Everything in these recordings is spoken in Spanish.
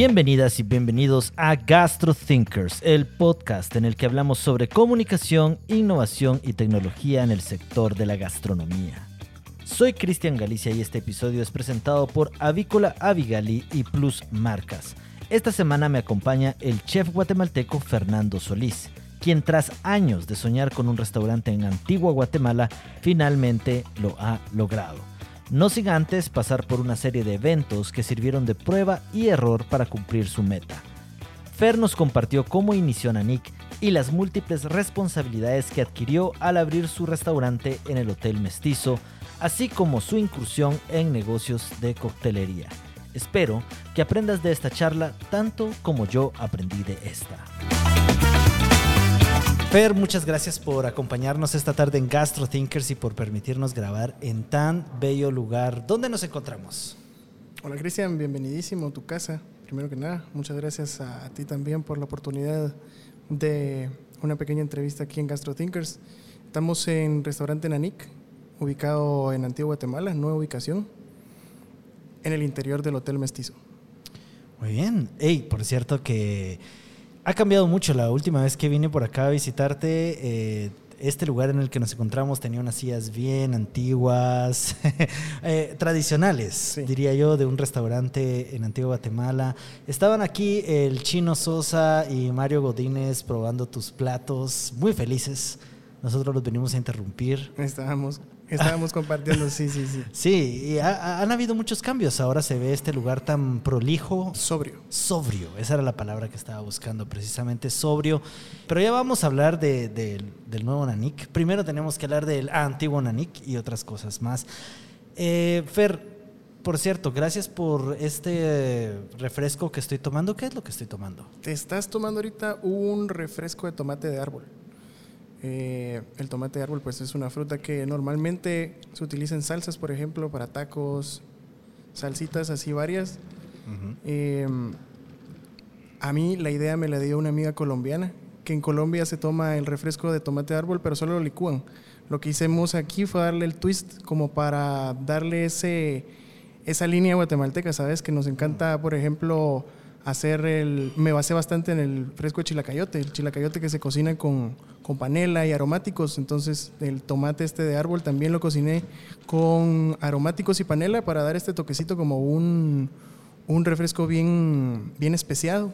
Bienvenidas y bienvenidos a Gastro Thinkers, el podcast en el que hablamos sobre comunicación, innovación y tecnología en el sector de la gastronomía. Soy Cristian Galicia y este episodio es presentado por Avícola Avigali y Plus Marcas. Esta semana me acompaña el chef guatemalteco Fernando Solís, quien tras años de soñar con un restaurante en Antigua Guatemala, finalmente lo ha logrado. No sin antes pasar por una serie de eventos que sirvieron de prueba y error para cumplir su meta. Fer nos compartió cómo inició Nanik y las múltiples responsabilidades que adquirió al abrir su restaurante en el Hotel Mestizo, así como su incursión en negocios de coctelería. Espero que aprendas de esta charla tanto como yo aprendí de esta. Fer, muchas gracias por acompañarnos esta tarde en Gastro Thinkers y por permitirnos grabar en tan bello lugar. ¿Dónde nos encontramos? Hola Cristian, bienvenidísimo a tu casa. Primero que nada, muchas gracias a, ti también por la oportunidad de una pequeña entrevista aquí en Gastro Thinkers. Estamos en Restaurante Nanik, ubicado en Antigua Guatemala, nueva ubicación, en el interior del Hotel Mestizo. Muy bien. Hey, por cierto que ha cambiado mucho. La última vez que vine por acá a visitarte, eh, este lugar en el que nos encontramos tenía unas sillas bien antiguas, eh, tradicionales, diría yo, de un restaurante en Antigua Guatemala. Estaban aquí el chino Sosa y Mario Godínez probando tus platos, muy felices. Nosotros los venimos a interrumpir. Estábamos Estábamos compartiendo, sí, sí, sí. Sí, y han habido muchos cambios. Ahora se ve este lugar tan prolijo. Sobrio. Sobrio, esa era la palabra que estaba buscando, precisamente sobrio. Pero ya vamos a hablar del nuevo Nanik. Primero tenemos que hablar del antiguo Nanik y otras cosas más. Eh, Fer, por cierto, gracias por este refresco que estoy tomando. ¿Qué es lo que estoy tomando? Te estás tomando ahorita un refresco de tomate de árbol. Eh, el tomate de árbol pues es una fruta que normalmente se utiliza en salsas, por ejemplo, para tacos, salsitas así varias. Em, a mí la idea me la dio una amiga colombiana, que en Colombia se toma el refresco de tomate de árbol, pero solo lo licúan. Lo que hicimos aquí fue darle el twist como para darle ese, esa línea guatemalteca, ¿sabes? Que nos encanta, por ejemplo, hacer el... Me basé bastante en el fresco de chilacayote, el chilacayote que se cocina con, con panela y aromáticos. Entonces el tomate este de árbol también lo cociné con aromáticos y panela para dar este toquecito como un, un refresco bien, bien especiado.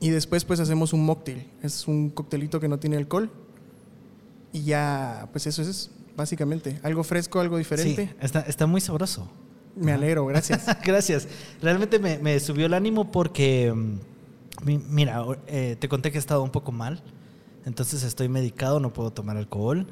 Y después pues hacemos un mocktail. Es un coctelito que no tiene alcohol. Y ya, pues eso es básicamente. Algo fresco, algo diferente. Sí, está, está muy sabroso. Me alegro, gracias. gracias. Realmente me, subió el ánimo porque, mm, mira, eh, te conté que he estado un poco mal, entonces estoy medicado, no puedo tomar alcohol.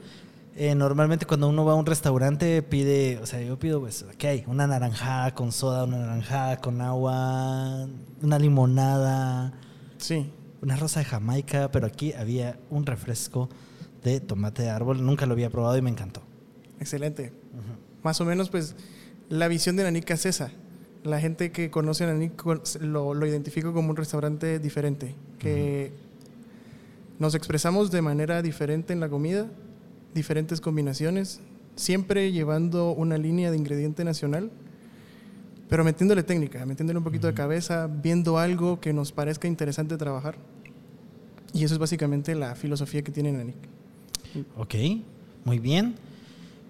Eh, normalmente cuando uno va a un restaurante pide, o sea, yo pido, pues, ¿qué hay? Una naranjada con soda, una naranjada con agua, una limonada. Sí. Una rosa de Jamaica, pero aquí había un refresco de tomate de árbol. Nunca lo había probado y me encantó. Excelente. Más o menos, pues, la visión de Nanica es esa. La gente que conoce a Nanik lo, lo identifica como un restaurante diferente, que nos expresamos de manera diferente en la comida, diferentes combinaciones, siempre llevando una línea de ingrediente nacional, pero metiéndole técnica, metiéndole un poquito de cabeza, viendo algo que nos parezca interesante trabajar. Y eso es básicamente la filosofía que tiene Nanik. Ok, muy bien.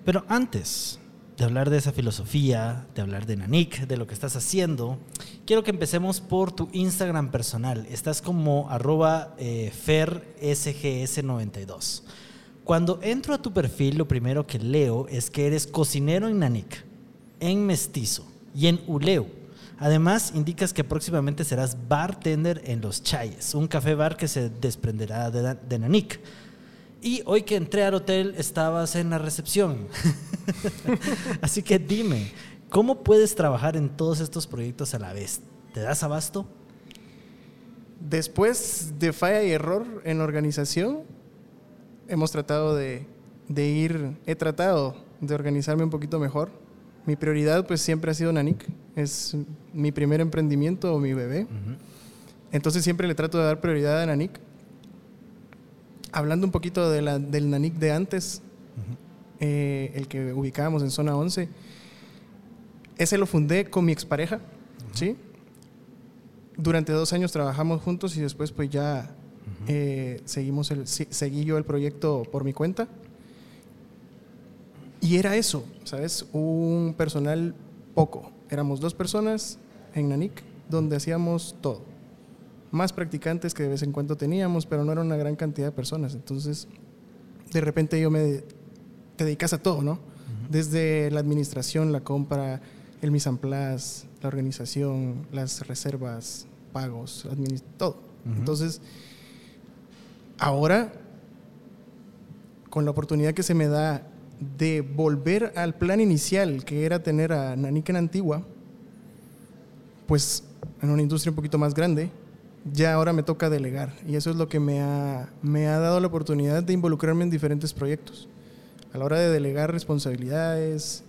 Pero antes de hablar de esa filosofía, de hablar de Nanik, de lo que estás haciendo, quiero que empecemos por tu Instagram personal. Estás como arroba eh, fersgs92. Cuando entro a tu perfil, lo primero que leo es que eres cocinero en Nanik, en Mestizo y en Uleu. Además, indicas que próximamente serás bartender en Los Chayes, un café bar que se desprenderá de, de Nanik. Y hoy que entré al hotel estabas en la recepción. Así que dime, ¿cómo puedes trabajar en todos estos proyectos a la vez? ¿Te das abasto? Después de falla y error en la organización, hemos tratado de, ir, he tratado de organizarme un poquito mejor. Mi prioridad pues siempre ha sido Nanik, es mi primer emprendimiento o mi bebé. Entonces siempre le trato de dar prioridad a Nanik hablando un poquito de la, del Nanik de antes, eh, el que ubicábamos en zona 11, ese lo fundé con mi expareja, ¿sí? durante dos años trabajamos juntos y después pues ya eh, seguimos el, seguí yo el proyecto por mi cuenta. Y era eso, ¿sabes? Un personal poco. Éramos dos personas en Nanik donde hacíamos todo. Más practicantes que de vez en cuando teníamos, pero no era una gran cantidad de personas. Entonces, de repente yo me... Te dedicas a todo, ¿no? Desde la administración, la compra, el mise en place, la organización, las reservas, pagos, todo. Entonces, ahora, con la oportunidad que se me da de volver al plan inicial, que era tener a Nanika en Antigua, pues en una industria un poquito más grande, ya ahora me toca delegar. Y eso es lo que me ha, me ha dado la oportunidad de involucrarme en diferentes proyectos. A la hora de delegar responsabilidades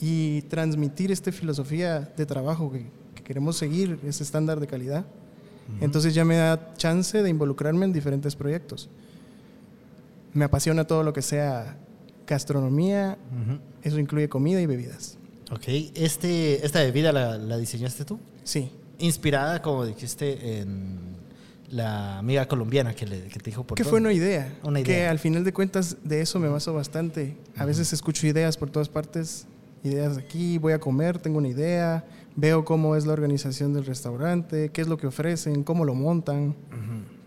y transmitir esta filosofía de trabajo que, queremos seguir, ese estándar de calidad. Entonces ya me da chance de involucrarme en diferentes proyectos. Me apasiona todo lo que sea gastronomía, eso incluye comida y bebidas. Ok, este, ¿esta bebida la, la diseñaste tú? Sí. Inspirada, como dijiste, en la amiga colombiana que, le, que te dijo por Que fue una idea, una idea. Que al final de cuentas de eso me baso bastante. A veces escucho ideas por todas partes, ideas de aquí, voy a comer, tengo una idea, veo cómo es la organización del restaurante, qué es lo que ofrecen, cómo lo montan.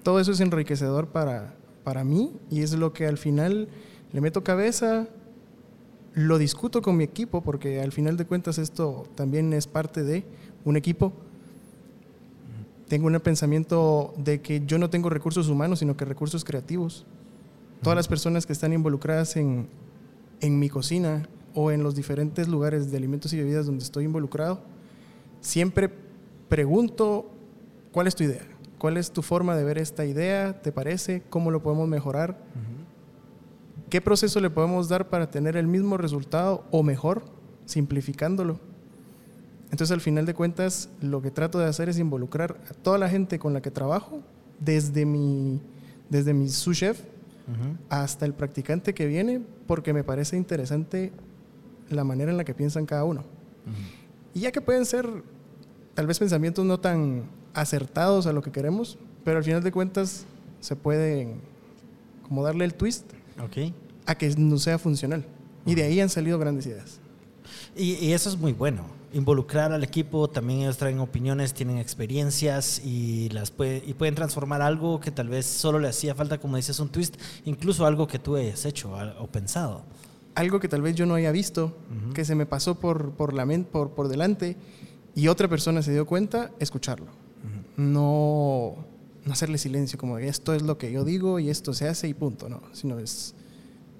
Todo eso es enriquecedor para, para mí y es lo que al final le meto cabeza, lo discuto con mi equipo, porque al final de cuentas esto también es parte de un equipo. Tengo un pensamiento de que yo no tengo recursos humanos, sino que recursos creativos. Todas las personas que están involucradas en, en mi cocina o en los diferentes lugares de alimentos y bebidas donde estoy involucrado, siempre pregunto, ¿cuál es tu idea? ¿Cuál es tu forma de ver esta idea? ¿Te parece? ¿Cómo lo podemos mejorar? ¿Qué proceso le podemos dar para tener el mismo resultado o mejor, simplificándolo? Entonces, al final de cuentas, lo que trato de hacer es involucrar a toda la gente con la que trabajo, desde mi, desde mi sous chef hasta el practicante que viene, porque me parece interesante la manera en la que piensan cada uno. Y ya que pueden ser tal vez pensamientos no tan acertados a lo que queremos, pero al final de cuentas se pueden como darle el twist Okay a que no sea funcional. Y de ahí han salido grandes ideas. Y, eso es muy bueno. Involucrar al equipo, también ellos traen opiniones, tienen experiencias y, las puede, y pueden transformar algo que tal vez solo le hacía falta, como dices, un twist, incluso algo que tú hayas hecho o pensado. Algo que tal vez yo no haya visto, que se me pasó por, por, la mente, por, por delante y otra persona se dio cuenta, escucharlo. No, no hacerle silencio, como esto es lo que yo digo y esto se hace y punto, no, sino es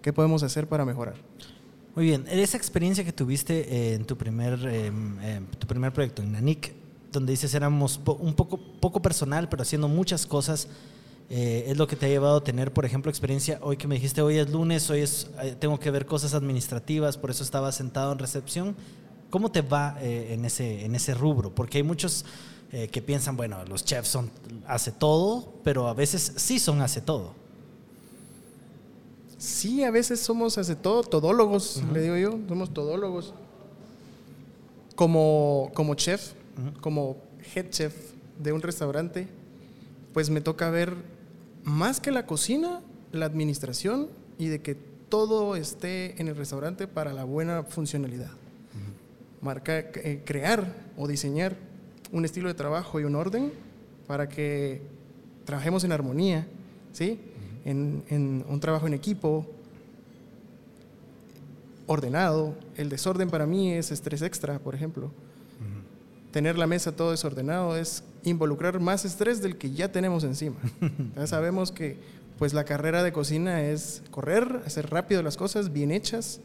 ¿Qué podemos hacer para mejorar? Muy bien, esa experiencia que tuviste eh, en tu primer, em, em, tu primer proyecto, en Nanik, donde dices éramos un poco, poco personal, pero haciendo muchas cosas, eh, es lo que te ha llevado a tener, por ejemplo, experiencia hoy que me dijiste, hoy es lunes, hoy es, eh, tengo que ver cosas administrativas, por eso estaba sentado en recepción. ¿Cómo te va en, ese, en ese rubro? Porque hay muchos que piensan, bueno, los chefs son hace todo, pero a veces sí son hace todo. Sí, a veces somos hace todo, todólogos, le digo yo, somos todólogos. Como, como chef, como head chef de un restaurante, pues me toca ver más que la cocina, la administración y de que todo esté en el restaurante para la buena funcionalidad. Marca, eh, crear o diseñar un estilo de trabajo y un orden para que trabajemos en armonía, ¿sí? En, un trabajo en equipo, ordenado. El desorden para mí es estrés extra, por ejemplo. Tener la mesa todo desordenado es involucrar más estrés del que ya tenemos encima. ya sabemos que pues la carrera de cocina es correr, hacer rápido las cosas, bien hechas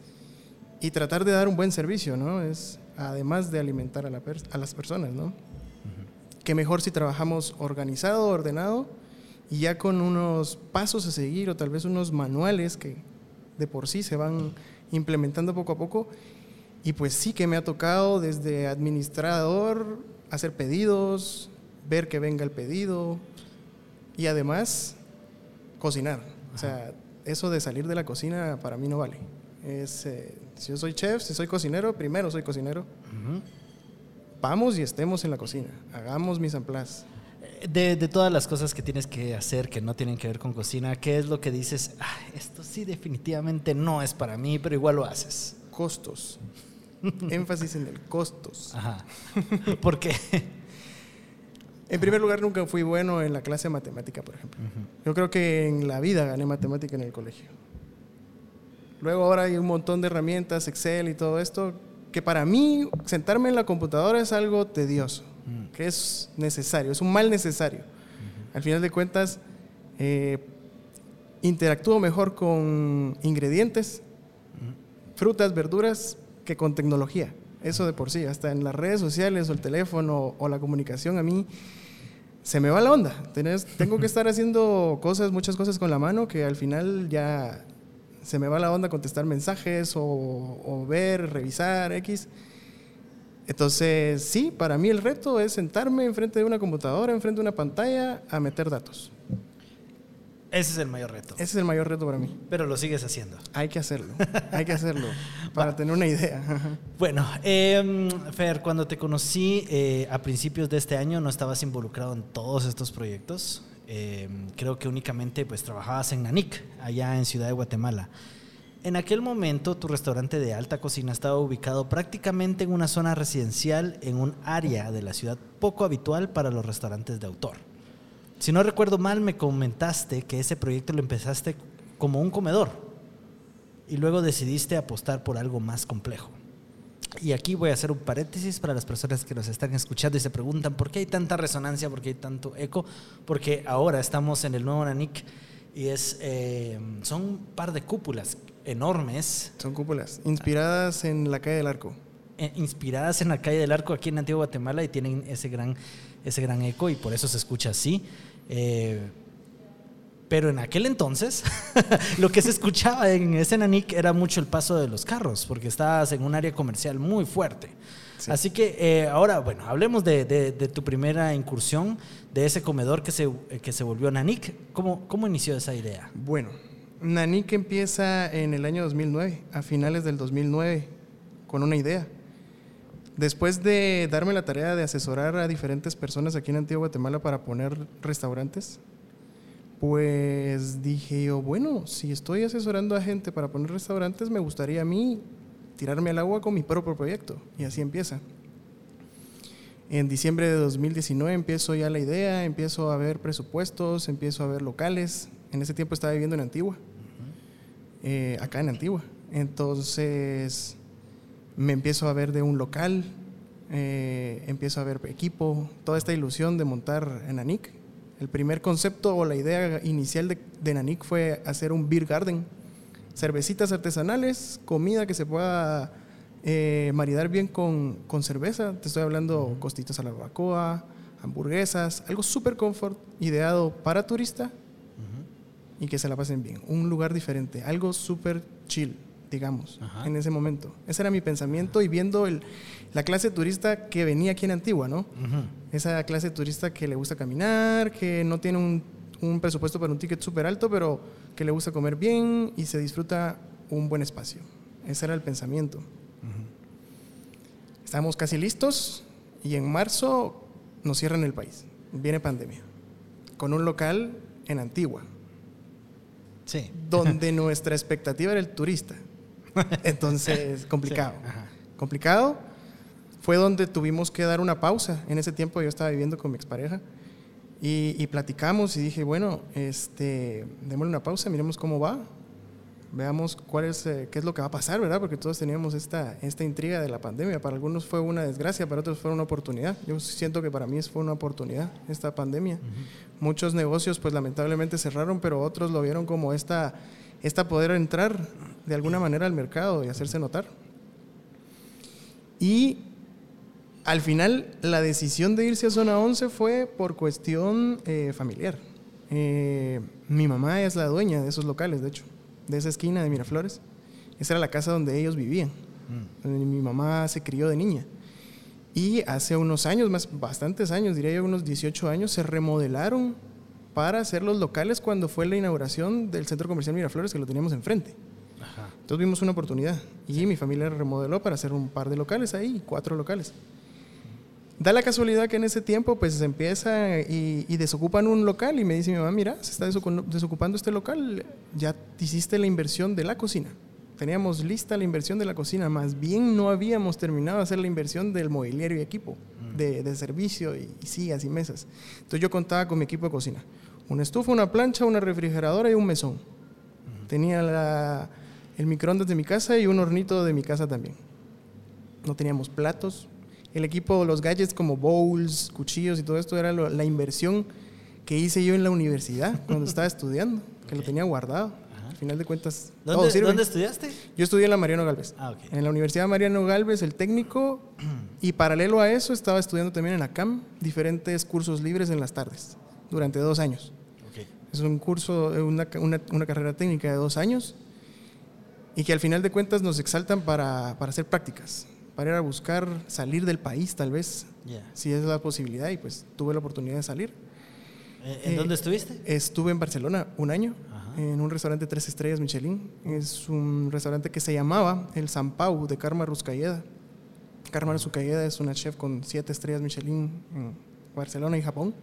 y tratar de dar un buen servicio, ¿no? Es además de alimentar a, a las personas, ¿no? Que mejor si trabajamos organizado, ordenado y ya con unos pasos a seguir o tal vez unos manuales que de por sí se van implementando poco a poco. Y pues sí que me ha tocado desde administrador hacer pedidos, ver que venga el pedido y además cocinar. O sea, eso de salir de la cocina para mí no vale. Es, eh, si yo soy chef, si soy cocinero, primero soy cocinero. vamos y estemos en la cocina, hagamos mis amplas. De, de, todas las cosas que tienes que hacer que no tienen que ver con cocina, ¿qué es lo que dices? Ah, esto sí definitivamente no es para mí, pero igual lo haces. Costos. Énfasis en el costos. Ajá. ¿Por qué? En primer lugar, nunca fui bueno en la clase de matemática, por ejemplo. Yo creo que en la vida gané matemática en el colegio. Luego ahora hay un montón de herramientas, Excel y todo esto, que para mí sentarme en la computadora es algo tedioso, mm. que es necesario, es un mal necesario. Al final de cuentas, eh, interactúo mejor con ingredientes, frutas, verduras, que con tecnología. Eso de por sí, hasta en las redes sociales o el teléfono o la comunicación, a mí se me va la onda. tengo que estar haciendo cosas, muchas cosas con la mano que al final ya se me va la onda contestar mensajes o, ver, revisar, X. Entonces, sí, para mí el reto es sentarme enfrente de una computadora, enfrente de una pantalla, a meter datos. Ese es el mayor reto. Ese es el mayor reto para mí. Pero lo sigues haciendo. Hay que hacerlo, hay que hacerlo, para tener una idea. bueno, eh, Fer, cuando te conocí eh, a principios de este año, no estabas involucrado en todos estos proyectos. Em, creo que únicamente pues trabajabas en Nanik, allá en Ciudad de Guatemala. En aquel momento, tu restaurante de alta cocina estaba ubicado prácticamente en una zona residencial, en un área de la ciudad poco habitual para los restaurantes de autor. Si no recuerdo mal, me comentaste que ese proyecto lo empezaste como un comedor y luego decidiste apostar por algo más complejo. Y aquí voy a hacer un paréntesis para las personas que nos están escuchando y se preguntan por qué hay tanta resonancia, por qué hay tanto eco, porque ahora estamos en el nuevo Nanik y es, eh, son un par de cúpulas enormes. Son cúpulas, inspiradas en la calle del Arco. Eh, inspiradas en la calle del Arco aquí en Antigua Guatemala y tienen ese gran, ese gran eco y por eso se escucha así. Eh, pero en aquel entonces, lo que se escuchaba en ese Nanik era mucho el paso de los carros, porque estabas en un área comercial muy fuerte. Así que eh, ahora, bueno, hablemos de, tu primera incursión, de ese comedor que se, que se volvió Nanik. ¿Cómo, ¿Cómo inició esa idea? Bueno, Nanik empieza en el año 2009, a finales del 2009, con una idea. Después de darme la tarea de asesorar a diferentes personas aquí en Antigua Guatemala para poner restaurantes, pues dije yo, bueno, si estoy asesorando a gente para poner restaurantes, me gustaría a mí tirarme al agua con mi propio proyecto. Y así empieza. En diciembre de 2019 empiezo ya la idea, empiezo a ver presupuestos, empiezo a ver locales. En ese tiempo estaba viviendo en Antigua, eh, acá en Antigua. Entonces me empiezo a ver de un local, eh, empiezo a ver equipo, toda esta ilusión de montar en Nanik. El primer concepto o la idea inicial de, de Nanik fue hacer un beer garden, cervecitas artesanales, comida que se pueda eh, maridar bien con, con, cerveza. Te estoy hablando costitos a la barbacoa, hamburguesas, algo súper confort, ideado para turista y que se la pasen bien. Un lugar diferente, algo súper chill digamos, en ese momento. Ese era mi pensamiento y viendo el, la clase turista que venía aquí en Antigua, ¿no? Esa clase turista que le gusta caminar, que no tiene un, un presupuesto para un ticket súper alto, pero que le gusta comer bien y se disfruta un buen espacio. Ese era el pensamiento. Estamos casi listos y en marzo nos cierran el país. Viene pandemia. Con un local en Antigua. Sí. Donde nuestra expectativa era el turista. Entonces, complicado. complicado. Fue donde tuvimos que dar una pausa. En ese tiempo yo estaba viviendo con mi expareja y, y platicamos y dije, bueno, este, démosle una pausa, miremos cómo va, veamos cuál es, eh, qué es lo que va a pasar, ¿verdad? Porque todos teníamos esta, esta intriga de la pandemia. Para algunos fue una desgracia, para otros fue una oportunidad. Yo siento que para mí fue una oportunidad esta pandemia. Muchos negocios, pues lamentablemente cerraron, pero otros lo vieron como esta, esta poder entrar de alguna manera al mercado y hacerse notar. Y al final la decisión de irse a zona 11 fue por cuestión eh, familiar. Eh, mi mamá es la dueña de esos locales, de hecho, de esa esquina de Miraflores. Esa era la casa donde ellos vivían. Mm. Mi mamá se crió de niña. Y hace unos años, más bastantes años, diría yo unos 18 años, se remodelaron para hacer los locales cuando fue la inauguración del Centro Comercial Miraflores, que lo teníamos enfrente. Entonces vimos una oportunidad y mi familia remodeló para hacer un par de locales ahí, cuatro locales. Da la casualidad que en ese tiempo pues se empieza y, y desocupan un local y me dice mi mamá, mira, se está desocu- desocupando este local, ya hiciste la inversión de la cocina. Teníamos lista la inversión de la cocina, más bien no habíamos terminado de hacer la inversión del mobiliario y equipo, de, de servicio y, y sillas y mesas. Entonces yo contaba con mi equipo de cocina. Una estufa, una plancha, una refrigeradora y un mesón. Tenía la- el microondas de mi casa y un hornito de mi casa también. No teníamos platos. El equipo, los gadgets como bowls, cuchillos y todo esto era lo- la inversión que hice yo en la universidad cuando estaba estudiando, que lo tenía guardado. Al final de cuentas, todo ¿Dónde, sirve. ¿Dónde estudiaste? Yo estudié en la Mariano Galvez. Ah. En la Universidad Mariano Galvez, el técnico, y paralelo a eso estaba estudiando también en la CAM diferentes cursos libres en las tardes, durante dos años. Es un curso, una, una- una carrera técnica de dos años y que al final de cuentas nos exaltan para, para hacer prácticas, para ir a buscar salir del país tal vez, si es la posibilidad y pues tuve la oportunidad de salir. Eh, ¿En Eh, dónde estuviste? Estuve en Barcelona un año Ajá. en un restaurante tres estrellas Michelin. Es un restaurante que se llamaba el San Pau de Karma Ruscalleda. Karma Ruscalleda es una chef con siete estrellas Michelin en Barcelona y Japón.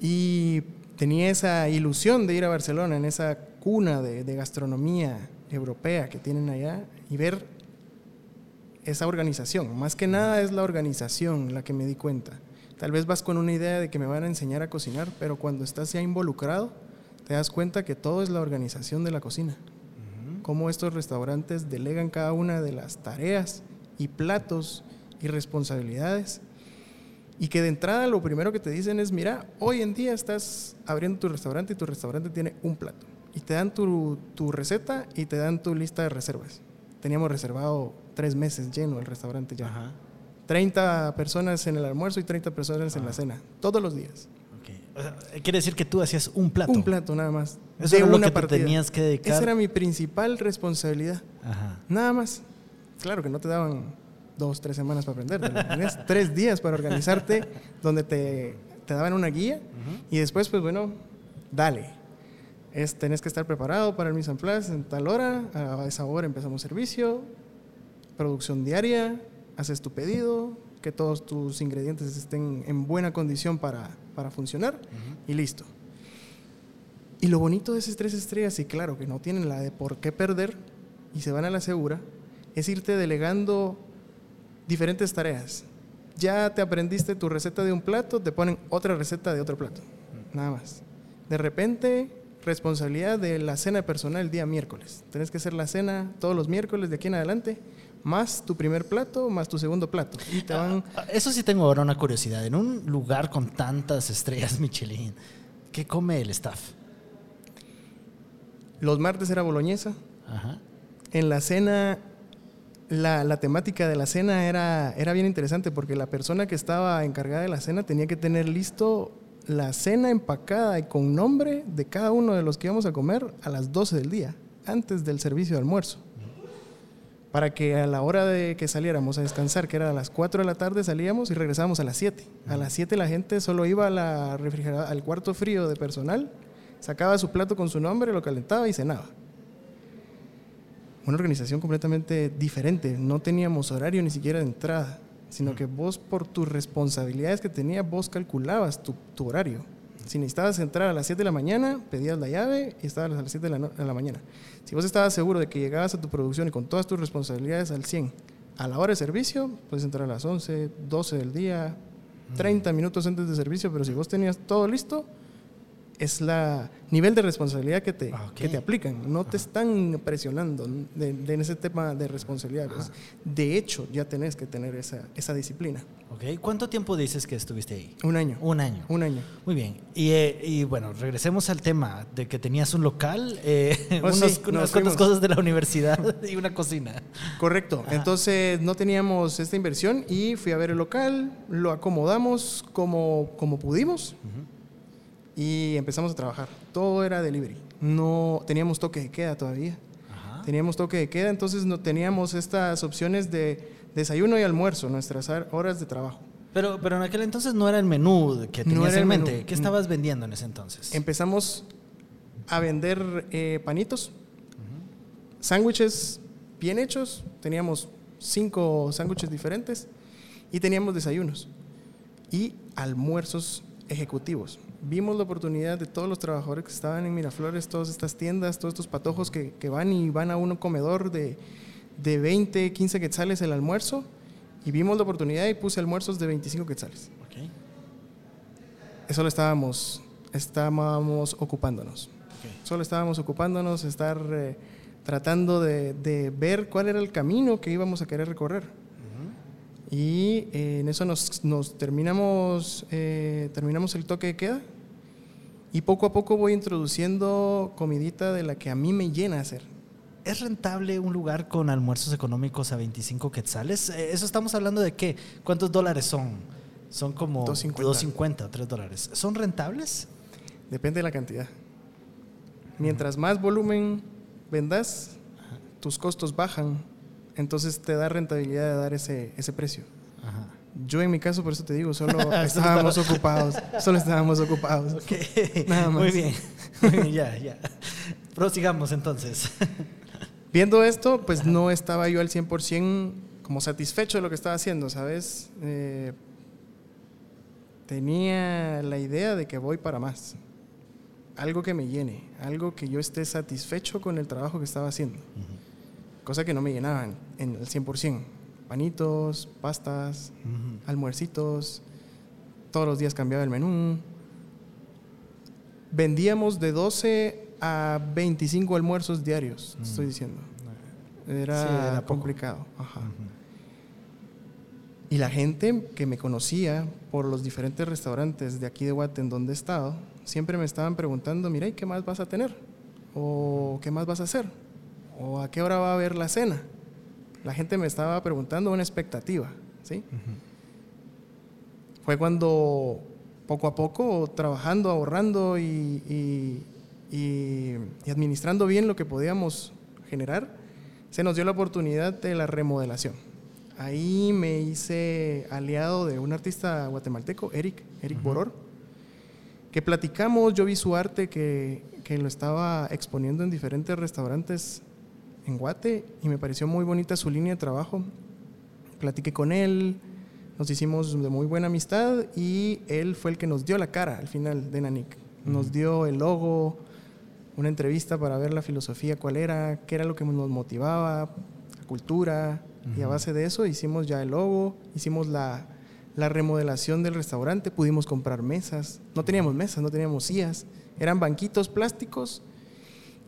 Y tenía esa ilusión de ir a Barcelona, en esa cuna de, de gastronomía europea que tienen allá y ver esa organización. Más que nada es la organización la que me di cuenta. Tal vez vas con una idea de que me van a enseñar a cocinar, pero cuando estás ya involucrado, te das cuenta que todo es la organización de la cocina. Cómo estos restaurantes delegan cada una de las tareas y platos y responsabilidades. Y que de entrada lo primero que te dicen es, mira, hoy en día estás abriendo tu restaurante y tu restaurante tiene un plato. Y te dan tu, tu receta y te dan tu lista de reservas. Teníamos reservado tres meses lleno el restaurante ya. Ajá. 30 personas en el almuerzo y 30 personas en la cena, todos los días. Ok. O sea, quiere decir que tú hacías un plato. Un plato nada más. Eso era lo que te tenías que dedicar. Esa era mi principal responsabilidad. Ajá. Nada más. Claro que no te daban dos, tres semanas para aprender. Tenías tres días para organizarte donde te, te daban una guía y después, pues bueno, dale. Es, tenés que estar preparado para el mise en place en tal hora. A esa hora empezamos servicio, producción diaria, haces tu pedido, que todos tus ingredientes estén en buena condición para, para funcionar y listo. Y lo bonito de esas tres estrellas, y claro que no tienen la de por qué perder y se van a la segura, es irte delegando diferentes tareas. Ya te aprendiste tu receta de un plato, te ponen otra receta de otro plato. Nada más. De repente, responsabilidad de la cena personal el día miércoles. Tienes que hacer la cena todos los miércoles de aquí en adelante, más tu primer plato, más tu segundo plato. Y te van... Ah, Eso sí tengo ahora una curiosidad. En un lugar con tantas estrellas Michelin, ¿qué come el staff? Los martes era boloñesa. Ajá. En la cena, la, la temática de la cena era, era bien interesante porque la persona que estaba encargada de la cena tenía que tener listo la cena empacada y con nombre de cada uno de los que íbamos a comer a las 12 del día, antes del servicio de almuerzo. Para que a la hora de que saliéramos a descansar, que era a las 4 de la tarde, salíamos y regresábamos a las 7. A las 7 la gente solo iba a la refrigerada- al cuarto frío de personal, sacaba su plato con su nombre, lo calentaba y cenaba una organización completamente diferente. No teníamos horario ni siquiera de entrada, sino que vos por tus responsabilidades que tenías, vos calculabas tu, tu horario. Si necesitabas entrar a las 7 de la mañana, pedías la llave y estabas a las 7 de la, no- de la mañana. Si vos estabas seguro de que llegabas a tu producción y con todas tus responsabilidades al 100, a la hora de servicio, puedes entrar a las 11, 12 del día, 30 minutos antes de servicio, pero si vos tenías todo listo, es la nivel de responsabilidad que te, Ah, que te aplican. No te están presionando de, de en ese tema de responsabilidad. pues. De hecho, ya tenés que tener esa, esa disciplina. Ok. ¿Cuánto tiempo dices que estuviste ahí? Un año. Un año. Un año. Muy bien. Y, eh, y bueno, regresemos al tema de que tenías un local, eh, Oh, unos- unas cuantas cosas de la universidad y una cocina. Correcto. Entonces no teníamos esta inversión y fui a ver el local, lo acomodamos como, como pudimos y empezamos a trabajar. Todo era delivery. No teníamos toque de queda todavía. Ajá. Teníamos toque de queda, entonces no teníamos estas opciones de desayuno y almuerzo, nuestras horas de trabajo. Pero, pero en aquel entonces no era el menú que No tenías era en mente. menú. ¿Qué estabas vendiendo en ese entonces? Empezamos a vender eh, panitos, sándwiches bien hechos, teníamos cinco sándwiches diferentes Y teníamos desayunos y almuerzos ejecutivos. Vimos la oportunidad de todos los trabajadores que estaban en Miraflores, todas estas tiendas, todos estos patojos que, que van y van a un comedor de, de 20, 15 quetzales el almuerzo. Y vimos la oportunidad y puse almuerzos de 25 quetzales. Ok. Eso lo estábamos, estábamos ocupándonos. Ok. Solo estábamos ocupándonos, estar eh, tratando de, de ver cuál era el camino que íbamos a querer recorrer. Y eh, en eso nos, nos terminamos, eh, terminamos el toque de queda. Y poco a poco voy introduciendo comidita de la que a mí me llena hacer. ¿Es rentable un lugar con almuerzos económicos a 25 quetzales? Eh, ¿Eso estamos hablando de qué? ¿Cuántos dólares son? Son como 2.50. 2.50 3 dólares. ¿Son rentables? Depende de la cantidad. Mientras más volumen vendas, tus costos bajan. Entonces te da rentabilidad de dar ese, ese precio. Ajá. Yo en mi caso, por eso te digo, solo estábamos ocupados. Solo estábamos ocupados. Nada más. Muy bien. Muy bien, ya, ya. Prosigamos entonces. Viendo esto, pues no estaba yo al 100% como satisfecho de lo que estaba haciendo, ¿sabes? Eh, tenía la idea de que voy para más. Algo que me llene, algo que yo esté satisfecho con el trabajo que estaba haciendo. Cosa que no me llenaban en el 100%. Panitos, pastas, Ujú. almuercitos, todos los días cambiaba el menú. Vendíamos de 12 a 25 almuerzos diarios, te estoy diciendo. Era, Sí, era complicado. Ajá. Y la gente que me conocía por los diferentes restaurantes de aquí de Guate en donde he estado, siempre me estaban preguntando, mira, ¿y qué más vas a tener? ¿O qué más vas a hacer? ¿O a qué hora va a haber la cena? La gente me estaba preguntando una expectativa, ¿sí? Fue cuando poco a poco, trabajando, ahorrando y, y- y- y administrando bien lo que podíamos generar, se nos dio la oportunidad de la remodelación. Ahí me hice aliado de un artista guatemalteco, Eric, Eric Boror, que platicamos, yo vi su arte que, que lo estaba exponiendo en diferentes restaurantes en Guate y me pareció muy bonita su línea de trabajo. Platiqué con él, nos hicimos de muy buena amistad y él fue el que nos dio la cara al final de Nanik. Nos dio el logo, una entrevista para ver la filosofía, cuál era, qué era lo que nos motivaba, la cultura. Y a base de eso hicimos ya el logo, hicimos la, la remodelación del restaurante, pudimos comprar mesas. No teníamos mesas, no teníamos sillas, eran banquitos plásticos.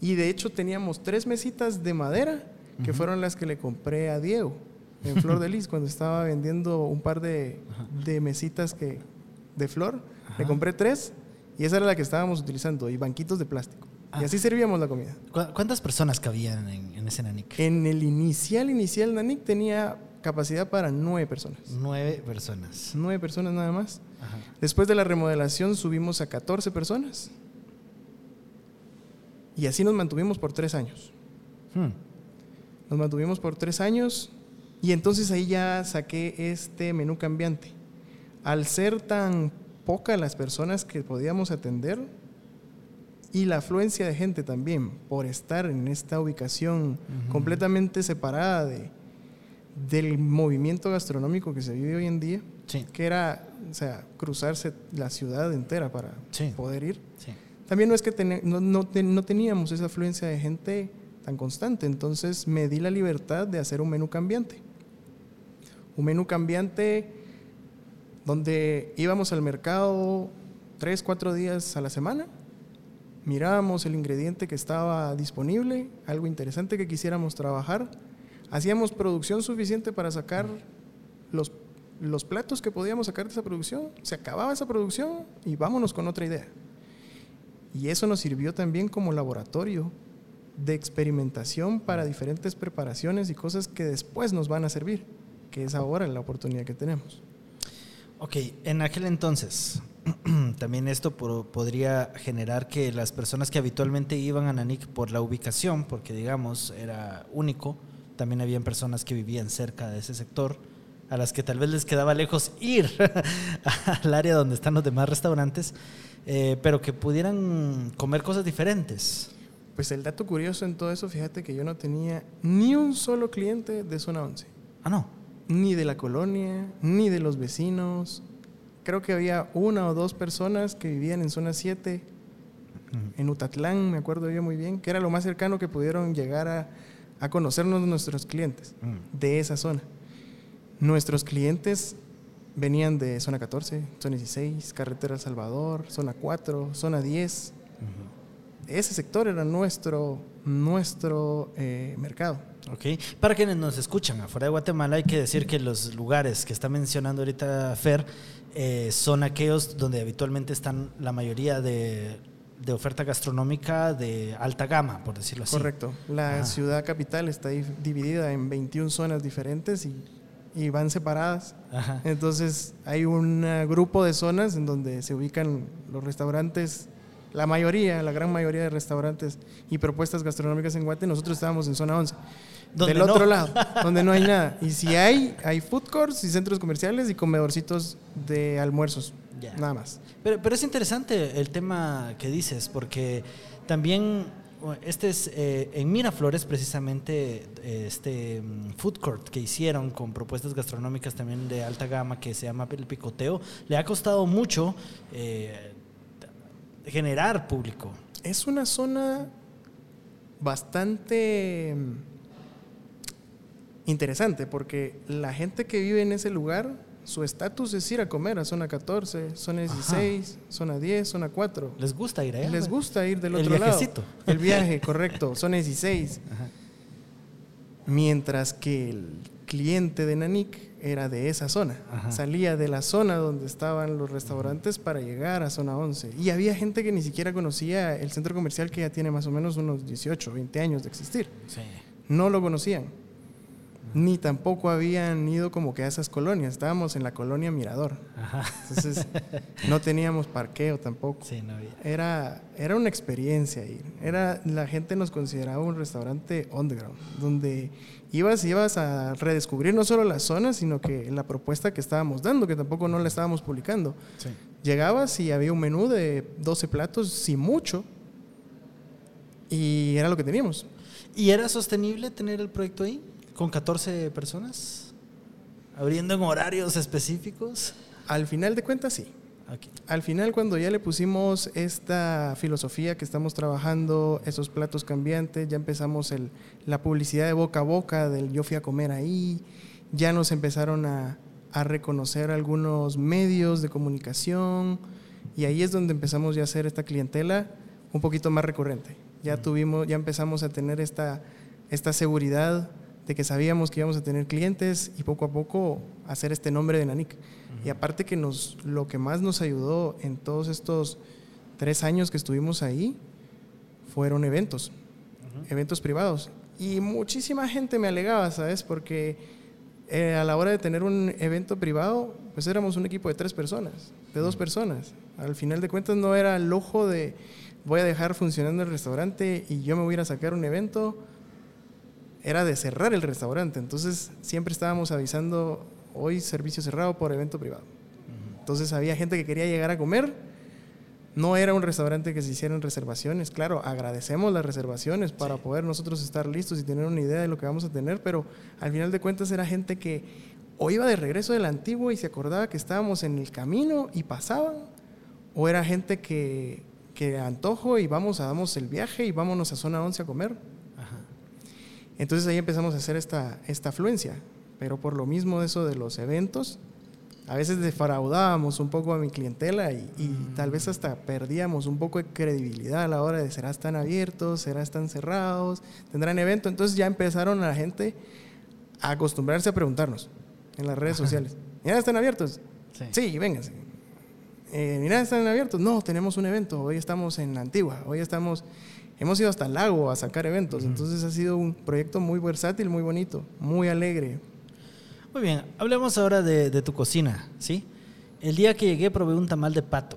Y de hecho teníamos tres mesitas de madera, que fueron las que le compré a Diego en Flor de Lis cuando estaba vendiendo un par de, de mesitas que, de flor. Le compré tres y esa era la que estábamos utilizando, y banquitos de plástico. Y así servíamos la comida. ¿Cu- ¿Cuántas personas cabían en, en ese Nanik? En el inicial, inicial, Nanik tenía capacidad para nueve personas. Nueve personas. Nueve personas nada más. Ajá. Después de la remodelación subimos a 14 personas. Y así nos mantuvimos por tres años. Hmm. Nos mantuvimos por tres años y entonces ahí ya saqué este menú cambiante. Al ser tan poca las personas que podíamos atender y la afluencia de gente también por estar en esta ubicación completamente separada de, del movimiento gastronómico que se vive hoy en día, Sí, que era o sea, cruzarse la ciudad entera para Sí. poder ir. sí. También no es que no, no teníamos esa afluencia de gente tan constante, entonces me di la libertad de hacer un menú cambiante. Un menú cambiante donde íbamos al mercado tres, cuatro días a la semana, mirábamos el ingrediente que estaba disponible, algo interesante que quisiéramos trabajar, hacíamos producción suficiente para sacar los, los platos que podíamos sacar de esa producción, se acababa esa producción y vámonos con otra idea. Y eso nos sirvió también como laboratorio de experimentación para diferentes preparaciones y cosas que después nos van a servir, que es ahora la oportunidad que tenemos. Ok, en aquel entonces, también esto po- podría generar que las personas que habitualmente iban a Nanik por la ubicación, porque digamos era único, también habían personas que vivían cerca de ese sector, a las que tal vez les quedaba lejos ir al área donde están los demás restaurantes, eh, pero que pudieran comer cosas diferentes. Pues el dato curioso en todo eso, fíjate que yo no tenía ni un solo cliente de zona 11. Ah, no. ni de la colonia, ni de los vecinos. Creo que había una o dos personas que vivían en zona 7, en Utatlán, me acuerdo yo muy bien, que era lo más cercano que pudieron llegar a, a conocernos nuestros clientes de esa zona. Nuestros clientes venían de zona 14, zona 16, carretera El Salvador, zona 4, zona 10. Ese sector era nuestro, nuestro eh, mercado. Ok. Para quienes nos escuchan afuera de Guatemala, hay que decir que los lugares que está mencionando ahorita Fer eh, son aquellos donde habitualmente están la mayoría de, de oferta gastronómica de alta gama, por decirlo así. Correcto. La Ajá. ciudad capital está di- dividida en 21 zonas diferentes y, y van separadas. Ajá. Entonces hay un eh, grupo de zonas en donde se ubican los restaurantes, la mayoría, la gran mayoría de restaurantes y propuestas gastronómicas en Guate. Nosotros estábamos en zona 11. Donde Del no. otro lado, donde no hay nada. Y si hay, hay food courts y centros comerciales y comedorcitos de almuerzos. Ya. Nada más. Pero, pero es interesante el tema que dices, porque también este es eh, en Miraflores precisamente eh, este mm, food court que hicieron con propuestas gastronómicas también de alta gama que se llama el picoteo, le ha costado mucho eh, generar público. Es una zona bastante mm, interesante porque la gente que vive en ese lugar, su estatus es ir a comer a zona 14, zona 16, zona 10, zona 4. Les gusta ir allá. Les gusta ir del El otro lado. viajecito. El viaje, correcto, zona 16. Ajá. Mientras que el cliente de Nanik era de esa zona. Ajá. Salía de la zona donde estaban los restaurantes para llegar a zona 11. Y había gente que ni siquiera conocía el centro comercial que ya tiene más o menos unos 18, 20 años de existir. Sí. No lo conocían. Ni tampoco habían ido como que a esas colonias. Estábamos en la colonia Mirador. Ajá. Entonces no teníamos parqueo tampoco. Sí, no había. Era, era una experiencia ir. Era, la gente nos consideraba un restaurante underground, donde ibas y ibas a redescubrir no solo la zona, sino que la propuesta que estábamos dando, que tampoco no la estábamos publicando. Sí. Llegabas y había un menú de 12 platos, sin mucho, y era lo que teníamos. ¿Y era sostenible tener el proyecto ahí? ¿Con 14 personas? ¿Abriendo en horarios específicos? Al final de cuentas, sí. Al final, cuando ya le pusimos esta filosofía que estamos trabajando, esos platos cambiantes, ya empezamos el, la publicidad de boca a boca del yo fui a comer ahí, ya nos empezaron a, a reconocer algunos medios de comunicación y ahí es donde empezamos ya a hacer esta clientela un poquito más recurrente. Ya tuvimos, ya empezamos a tener esta, esta seguridad de que sabíamos que íbamos a tener clientes y poco a poco hacer este nombre de Nanik. Y aparte que nos, lo que más nos ayudó en todos estos tres años que estuvimos ahí fueron eventos, eventos privados. Y muchísima gente me alegaba, ¿sabes? Porque eh, a la hora de tener un evento privado, pues éramos un equipo de tres personas, de dos personas. Al final de cuentas no era el ojo de voy a dejar funcionando el restaurante y yo me voy a ir a sacar un evento era de cerrar el restaurante. Entonces siempre estábamos avisando hoy servicio cerrado por evento privado. Entonces había gente que quería llegar a comer. No era un restaurante que se hicieran reservaciones. Claro, agradecemos las reservaciones para poder nosotros estar listos y tener una idea de lo que vamos a tener, pero al final de cuentas era gente que o iba de regreso del antiguo y se acordaba que estábamos en el camino y pasaban, o era gente que, que antojo y vamos a damos el viaje y vámonos a zona 11 a comer. Entonces ahí empezamos a hacer esta, esta afluencia. Pero por lo mismo de eso de los eventos, a veces defraudábamos un poco a mi clientela y, y tal vez hasta perdíamos un poco de credibilidad a la hora de será están abiertos, será están cerrados, tendrán evento. Entonces ya empezaron a la gente a acostumbrarse a preguntarnos en las redes sociales. Mira, ¿están abiertos? Sí. Sí, vénganse. Eh, mira, ¿están abiertos? No, tenemos un evento. Hoy estamos en Antigua. Hoy estamos... Hemos ido hasta el lago a sacar eventos. Entonces ha sido un proyecto muy versátil, muy bonito, muy alegre. Muy bien, hablemos ahora de, de tu cocina, ¿sí? El día que llegué probé un tamal de pato,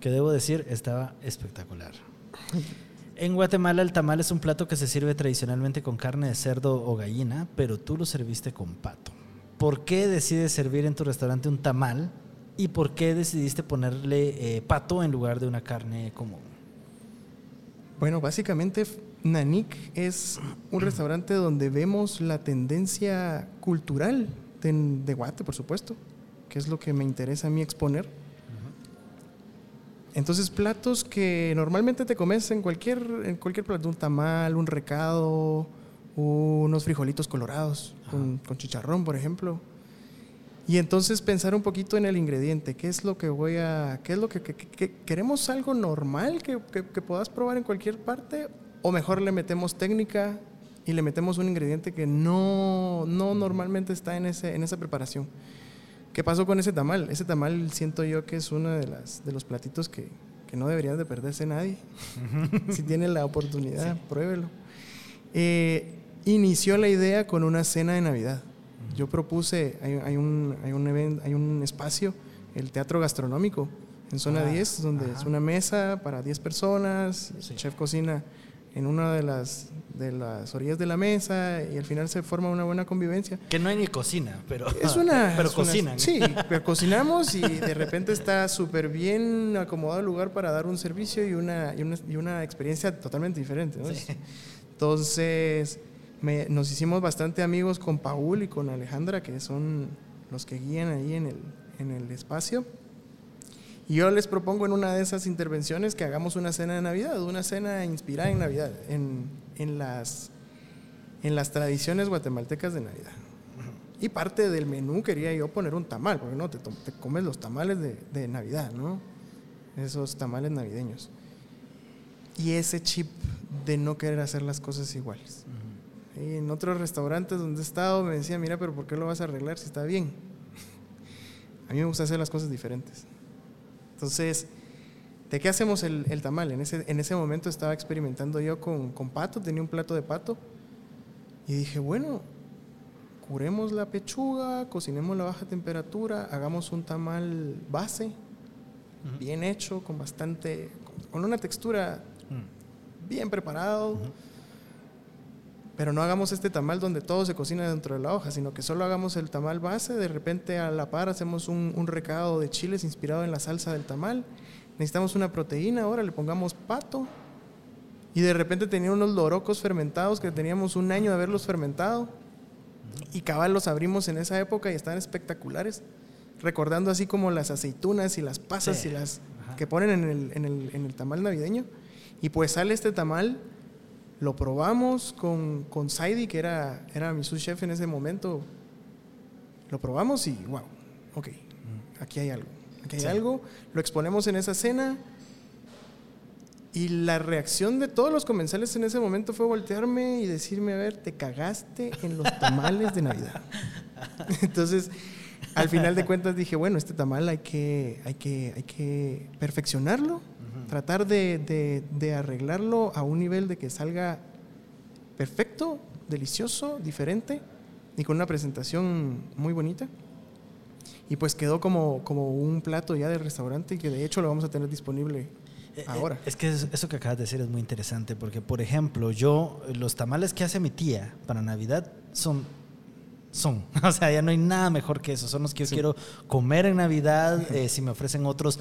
que debo decir estaba espectacular. En Guatemala el tamal es un plato que se sirve tradicionalmente con carne de cerdo o gallina, pero tú lo serviste con pato. ¿Por qué decides servir en tu restaurante un tamal y por qué decidiste ponerle eh, pato en lugar de una carne común? Bueno, básicamente Nanik es un restaurante donde vemos la tendencia cultural de, de guate, por supuesto, que es lo que me interesa a mí exponer. Entonces, platos que normalmente te comes en cualquier, en cualquier plato, un tamal, un recado, unos frijolitos colorados con, con chicharrón, por ejemplo. Y entonces pensar un poquito en el ingrediente, qué es lo que voy a, qué es lo que, que- que- queremos algo normal que, que- puedas probar en cualquier parte, o mejor le metemos técnica y le metemos un ingrediente que no, no normalmente está en, ese, en esa preparación. ¿Qué pasó con ese tamal? Ese tamal siento yo que es uno de, las, de los platitos que, que no debería de perderse nadie. si tiene la oportunidad, pruébelo. Eh, inició la idea con una cena de Navidad. Yo propuse, hay, hay un, hay, un event- hay un espacio, el Teatro Gastronómico, en zona Ah, 10, donde es una mesa para 10 personas, Sí. el chef cocina en una de las, de las orillas de la mesa y al final se forma una buena convivencia. Que no hay ni cocina, pero. Es una. pero es una- cocinan. sí, pero cocinamos y de repente está súper bien acomodado el lugar para dar un servicio y una, y una, y una experiencia totalmente diferente. ¿no? Sí. Entonces, nos hicimos bastante amigos con Paul y con Alejandra, que son los que guían ahí en el, en el espacio. Y yo les propongo en una de esas intervenciones que hagamos una cena de Navidad, una cena inspirada en Navidad, en, en las, en las tradiciones guatemaltecas de Navidad. Y parte del menú quería yo poner un tamal, porque no, te comes los tamales de, de Navidad, ¿no? Esos tamales navideños. Y ese chip de no querer hacer las cosas iguales. Y en otros restaurantes donde he estado me decía, mira, pero ¿por qué lo vas a arreglar si está bien? A mí me gusta hacer las cosas diferentes. Entonces, ¿de qué hacemos el, el tamal? En ese, en ese momento estaba experimentando yo con, con pato, tenía un plato de pato. Y dije, bueno, curemos la pechuga, cocinemos la baja temperatura, hagamos un tamal base, bien hecho, con bastante, con una textura bien preparado. Pero no hagamos este tamal donde todo se cocina dentro de la hoja, sino que solo hagamos el tamal base. De repente a la par hacemos un, un recado de chiles inspirado en la salsa del tamal. Necesitamos una proteína, ahora le pongamos pato. Y de repente tenía unos lorocos fermentados que teníamos un año de haberlos fermentado. Y cabal los abrimos en esa época y estaban espectaculares. Recordando así como las aceitunas y las pasas Sí. y las Ajá. que ponen en el, en, el, en el tamal navideño. Y pues sale este tamal, lo probamos con, con Saidi, que era, era mi sous chef en ese momento. Lo probamos y wow, ok, aquí hay algo. Aquí hay Sí. algo, lo exponemos en esa cena. Y la reacción de todos los comensales en ese momento fue voltearme y decirme, a ver, te cagaste en los tamales de Navidad. Entonces, al final de cuentas dije, bueno, este tamal hay que, hay que, hay que perfeccionarlo, tratar de, de- de arreglarlo a un nivel de que salga perfecto, delicioso, diferente y con una presentación muy bonita. Y pues quedó como, como un plato ya del restaurante y que de hecho lo vamos a tener disponible Eh, ahora. eh, Es que es- eso que acabas de decir es muy interesante porque, por ejemplo, yo, los tamales que hace mi tía para Navidad son. Son. O sea, ya no hay nada mejor que eso. Son los que yo Sí. quiero comer en Navidad. eh, si me ofrecen otros,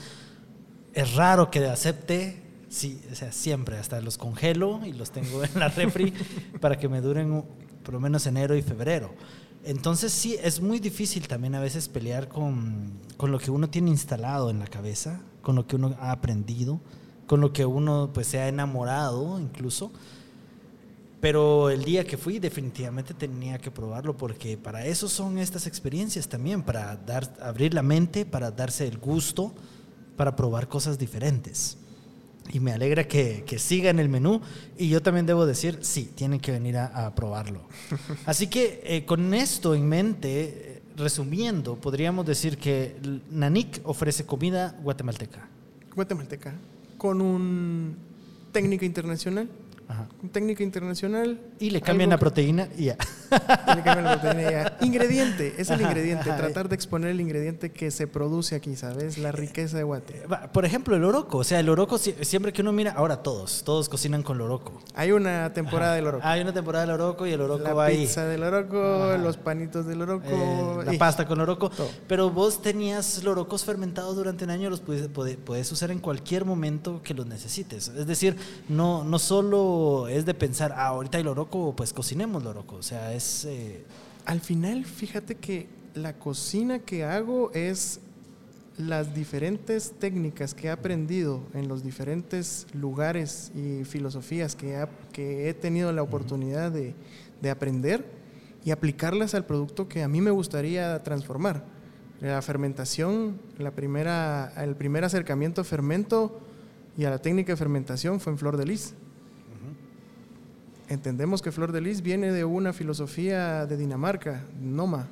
es raro que acepte. Sí, o sea, siempre. Hasta los congelo y los tengo en la refri para que me duren por lo menos enero y febrero. Entonces sí, es muy difícil también a veces pelear con, con lo que uno tiene instalado en la cabeza, con lo que uno ha aprendido, con lo que uno pues se ha enamorado incluso. Pero el día que fui definitivamente tenía que probarlo porque para eso son estas experiencias también, para dar, abrir la mente, para darse el gusto, para probar cosas diferentes. Y me alegra que, que siga en el menú. Y yo también debo decir, sí, tienen que venir a, a probarlo. Así que eh, con esto en mente, eh, resumiendo, podríamos decir que Nanik ofrece comida guatemalteca. Guatemalteca, con un técnica internacional. Técnica internacional. Y le cambian la proteína y ya. y le cambian la proteína y ya. Ingrediente, es el Ajá, ingrediente. ajá. Tratar de exponer el ingrediente que se produce aquí, ¿sabes? La riqueza de Guate. Va, Por ejemplo, el oroco. O sea, el oroco, sie- siempre que uno mira, ahora todos, todos cocinan con loroco. Hay una temporada del oroco. Hay una temporada del oroco y el oroco La va ahí. pizza del oroco, los panitos del oroco. Eh, la y- pasta con loroco. todo. Pero vos tenías lorocos fermentados durante un año, los puedes, puede- puedes usar en cualquier momento que los necesites. Es decir, no, no solo es de pensar, ah, ahorita hay loroco, pues cocinemos loroco. O sea, es... eh, Al final, fíjate que la cocina que hago es las diferentes técnicas que he aprendido en los diferentes lugares y filosofías que, que he tenido la oportunidad de, de, aprender y aplicarlas al producto que a mí me gustaría transformar. La fermentación, la primera, el primer acercamiento a fermento y a la técnica de fermentación fue en Flor de Lis. Entendemos que Flor de Lis viene de una filosofía de Dinamarca, Noma,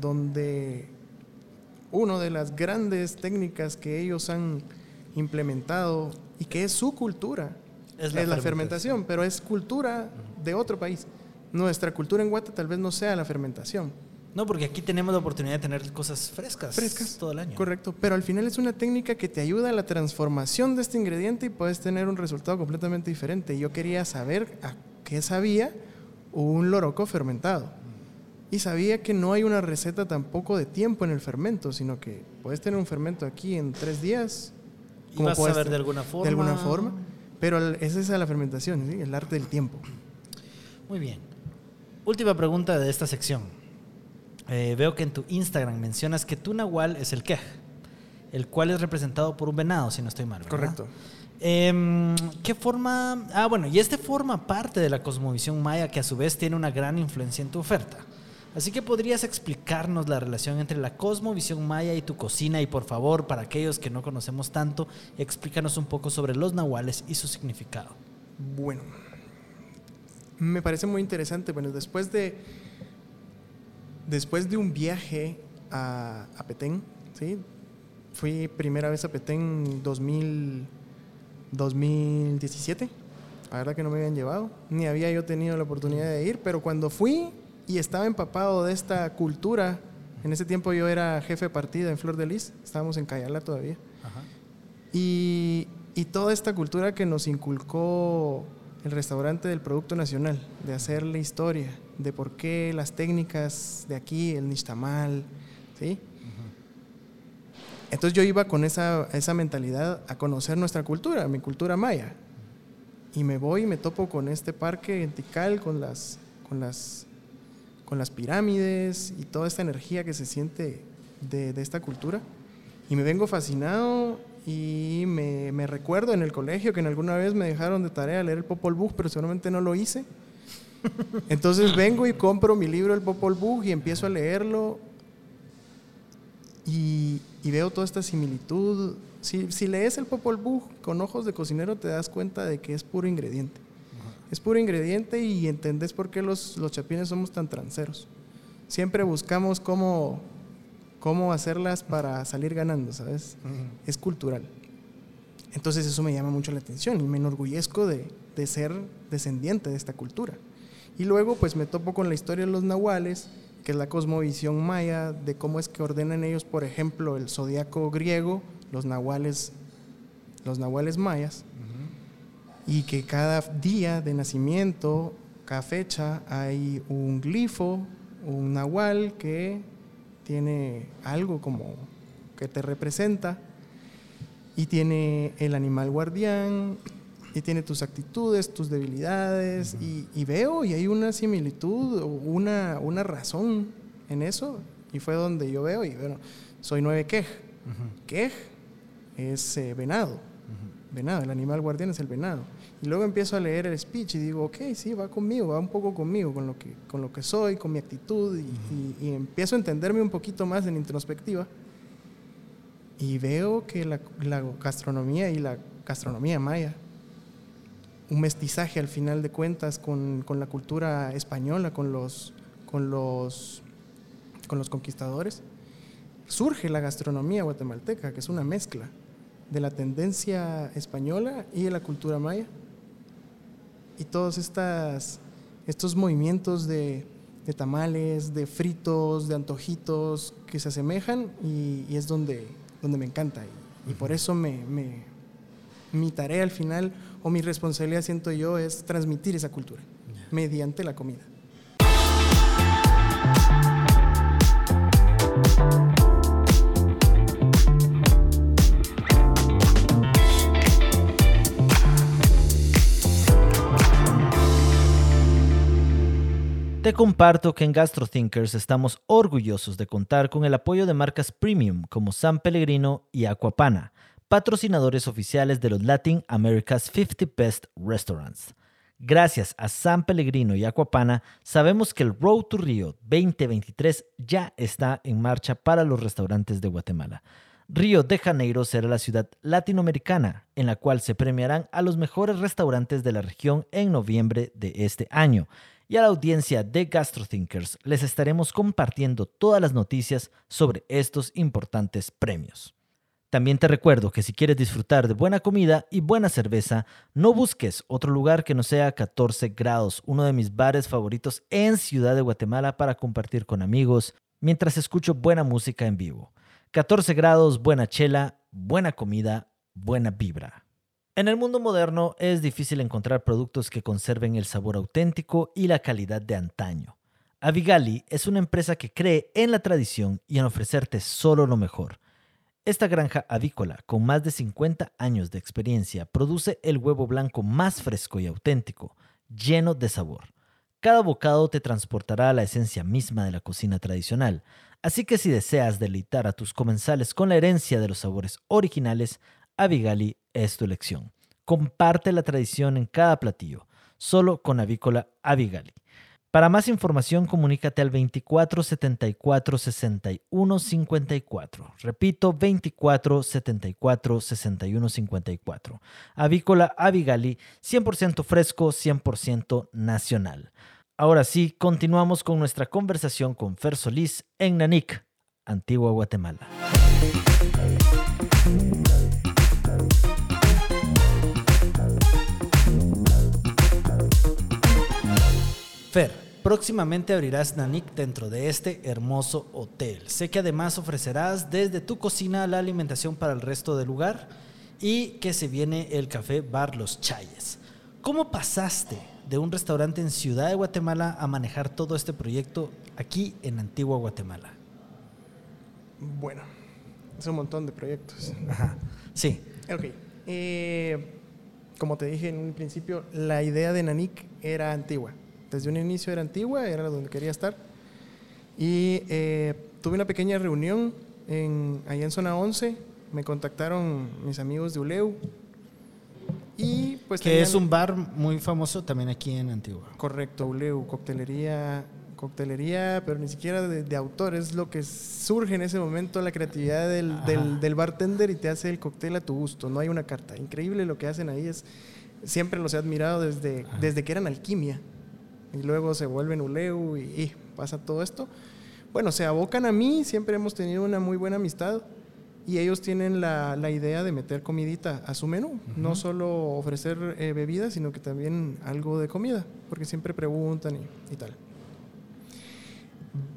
donde una de las grandes técnicas que ellos han implementado y que es su cultura es la, fermentación. pero es cultura de otro país. Nuestra cultura en Guate tal vez no sea la fermentación. No, porque aquí tenemos la oportunidad de tener cosas frescas. Frescas. Todo el año. Correcto. Pero al final es una técnica que te ayuda a la transformación de este ingrediente y puedes tener un resultado completamente diferente. Yo quería saber a qué sabía un loroco fermentado. Y sabía que no hay una receta tampoco de tiempo en el fermento, sino que puedes tener un fermento aquí en tres días. Como vas a saber de alguna forma. De alguna forma. Pero esa es la fermentación, el arte del tiempo. Muy bien. Última pregunta de esta sección. Eh, veo que en tu Instagram mencionas que tu nahual es el quej, el cual es representado por un venado, si no estoy mal. Correcto. Em, ¿Qué forma? Ah, bueno, y este forma parte de la cosmovisión maya que a su vez tiene una gran influencia en tu oferta. Así que podrías explicarnos la relación entre la cosmovisión maya y tu cocina y por favor, para aquellos que no conocemos tanto, explícanos un poco sobre los nahuales y su significado. Bueno, me parece muy interesante. Bueno, después de, después de un viaje a, a Petén, ¿sí? fui primera vez a Petén 2000, 2017. La verdad que no me habían llevado, ni había yo tenido la oportunidad de ir, pero cuando fui y estaba empapado de esta cultura. En ese tiempo yo era jefe de partida en Flor de Lis, estábamos en Cayala todavía. Y, y, toda esta cultura que nos inculcó el restaurante del Producto Nacional, de hacer la historia, de por qué las técnicas de aquí, el nixtamal, ¿sí? Entonces yo iba con esa, esa mentalidad a conocer nuestra cultura, mi cultura maya. Y me voy y me topo con este parque en Tikal, con las, con las con las pirámides y toda esta energía que se siente de, esta cultura. Y me vengo fascinado y me, recuerdo en el colegio que en alguna vez me dejaron de tarea leer el Popol Vuh, pero seguramente no lo hice. Entonces vengo y compro mi libro El Popol Vuh y empiezo a leerlo y, veo toda esta similitud. Si, si, lees el Popol Vuh con ojos de cocinero te das cuenta de que es puro ingrediente es puro ingrediente y entendés por qué los, los chapines somos tan tranceros. Siempre buscamos cómo, cómo hacerlas para salir ganando, ¿sabes? Es cultural. Entonces eso me llama mucho la atención y me enorgullezco de, de, ser descendiente de esta cultura. Y luego pues me topo con la historia de los nahuales, que es la cosmovisión maya, de cómo es que ordenan ellos, por ejemplo, el zodiaco griego, los nahuales, los nahuales mayas y que cada día de nacimiento, cada fecha, hay un glifo, un nahual que tiene algo como que te representa y tiene el animal guardián y tiene tus actitudes, tus debilidades y, veo y hay una similitud una, una razón en eso y fue donde yo veo y bueno, soy nueve quej. Quej es eh, venado, venado, el animal guardián es el venado. Y luego empiezo a leer el speech y digo, ok, sí, va conmigo, va un poco conmigo, con lo que, con lo que soy, con mi actitud, y, empiezo a entenderme un poquito más en introspectiva. Y veo que la, gastronomía y la gastronomía maya, un mestizaje al final de cuentas con, con la cultura española, con los, con, los, con los conquistadores, surge la gastronomía guatemalteca, que es una mezcla de la tendencia española y de la cultura maya. Y todos estas, estos movimientos de, tamales, de fritos, de antojitos que se asemejan y, es donde, donde me encanta. Y, por eso me, mi tarea al final o mi responsabilidad, siento yo, es transmitir esa cultura mediante la comida. Te comparto que en GastroThinkers estamos orgullosos de contar con el apoyo de marcas premium como San Pellegrino y Aquapana, patrocinadores oficiales de los Latin America's 50 Best Restaurants. Gracias a San Pellegrino y Aquapana, sabemos que el Road to Rio 2023 ya está en marcha para los restaurantes de Guatemala. Río de Janeiro será la ciudad latinoamericana en la cual se premiarán a los mejores restaurantes de la región en noviembre de este año. Y a la audiencia de GastroThinkers les estaremos compartiendo todas las noticias sobre estos importantes premios. También te recuerdo que si quieres disfrutar de buena comida y buena cerveza, no busques otro lugar que no sea 14 grados, uno de mis bares favoritos en Ciudad de Guatemala para compartir con amigos mientras escucho buena música en vivo. 14 grados, buena chela, buena comida, buena vibra. En el mundo moderno es difícil encontrar productos que conserven el sabor auténtico y la calidad de antaño. Avigali es una empresa que cree en la tradición y en ofrecerte solo lo mejor. Esta granja avícola, con más de 50 años de experiencia, produce el huevo blanco más fresco y auténtico, lleno de sabor. Cada bocado te transportará a la esencia misma de la cocina tradicional, así que si deseas deleitar a tus comensales con la herencia de los sabores originales, Avigali es tu elección. Comparte la tradición en cada platillo, solo con Avícola Avigali. Para más información, comunícate al 24 74 61 54. Repito, 24 74 61 54. Avícola Avigali, 100% fresco, 100% nacional. Ahora sí, continuamos con nuestra conversación con Fer Solís en Nanik, Antigua Guatemala. Fer, próximamente abrirás Nanik dentro de este hermoso hotel. Sé que además ofrecerás desde tu cocina la alimentación para el resto del lugar y que se viene el café Bar Los Chayes. ¿Cómo pasaste de un restaurante en Ciudad de Guatemala a manejar todo este proyecto aquí en Antigua Guatemala? Bueno, es un montón de proyectos. Ajá. Sí. Ok. Eh, como te dije en un principio, la idea de Nanik era antigua. Desde un inicio era antigua, era donde quería estar. Y eh, tuve una pequeña reunión en, allá en zona 11. Me contactaron mis amigos de ULEU. Y pues Que tenían- es un bar muy famoso también aquí en Antigua. Correcto, ULEU, coctelería, coctelería, pero ni siquiera de, de autor, es lo que surge en ese momento, la creatividad del, del bartender y te hace el cóctel a tu gusto, no hay una carta. Increíble lo que hacen ahí, es siempre los he admirado desde, desde que eran alquimia y luego se vuelven ULEU y, y pasa todo esto. Bueno, se abocan a mí, siempre hemos tenido una muy buena amistad y ellos tienen la, la idea de meter comidita a su menú, no solo ofrecer eh, bebidas, sino que también algo de comida, porque siempre preguntan y, y tal.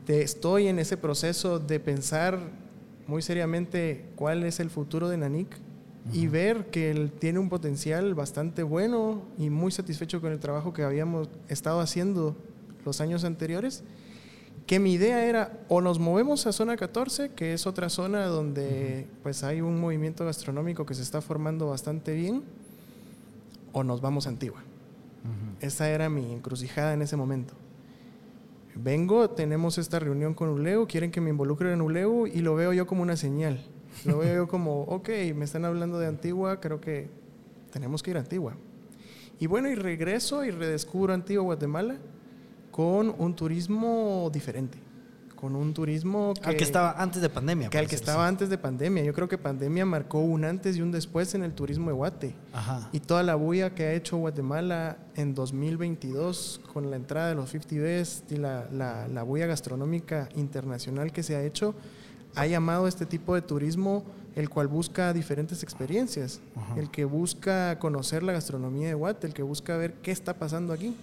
De- estoy en ese proceso de pensar muy seriamente cuál es el futuro de Nanik y ver que él tiene un potencial bastante bueno y muy satisfecho con el trabajo que habíamos estado haciendo los años anteriores que mi idea era o nos movemos a zona 14, que es otra zona donde pues hay un movimiento gastronómico que se está formando bastante bien, o nos vamos a Antigua. Esa era mi encrucijada en ese momento. Vengo, tenemos esta reunión con ULEU, quieren que me involucre en ULEU y lo veo yo como una señal. Lo veo yo como, ok, me están hablando de Antigua, creo que tenemos que ir a Antigua. Y bueno, y regreso y redescubro Antigua, Guatemala, con un turismo diferente. Con un turismo que, Al que estaba antes de pandemia. que al que estaba antes de pandemia. Yo creo que pandemia marcó un antes y un después en el turismo de Guate. Ajá. Y toda la bulla que ha hecho Guatemala en 2022 con la entrada de los 50 Best y la, la, la bulla gastronómica internacional que se ha hecho, ha llamado este tipo de turismo el cual busca diferentes experiencias, Ajá. el que busca conocer la gastronomía de Guate, el que busca ver qué está pasando aquí.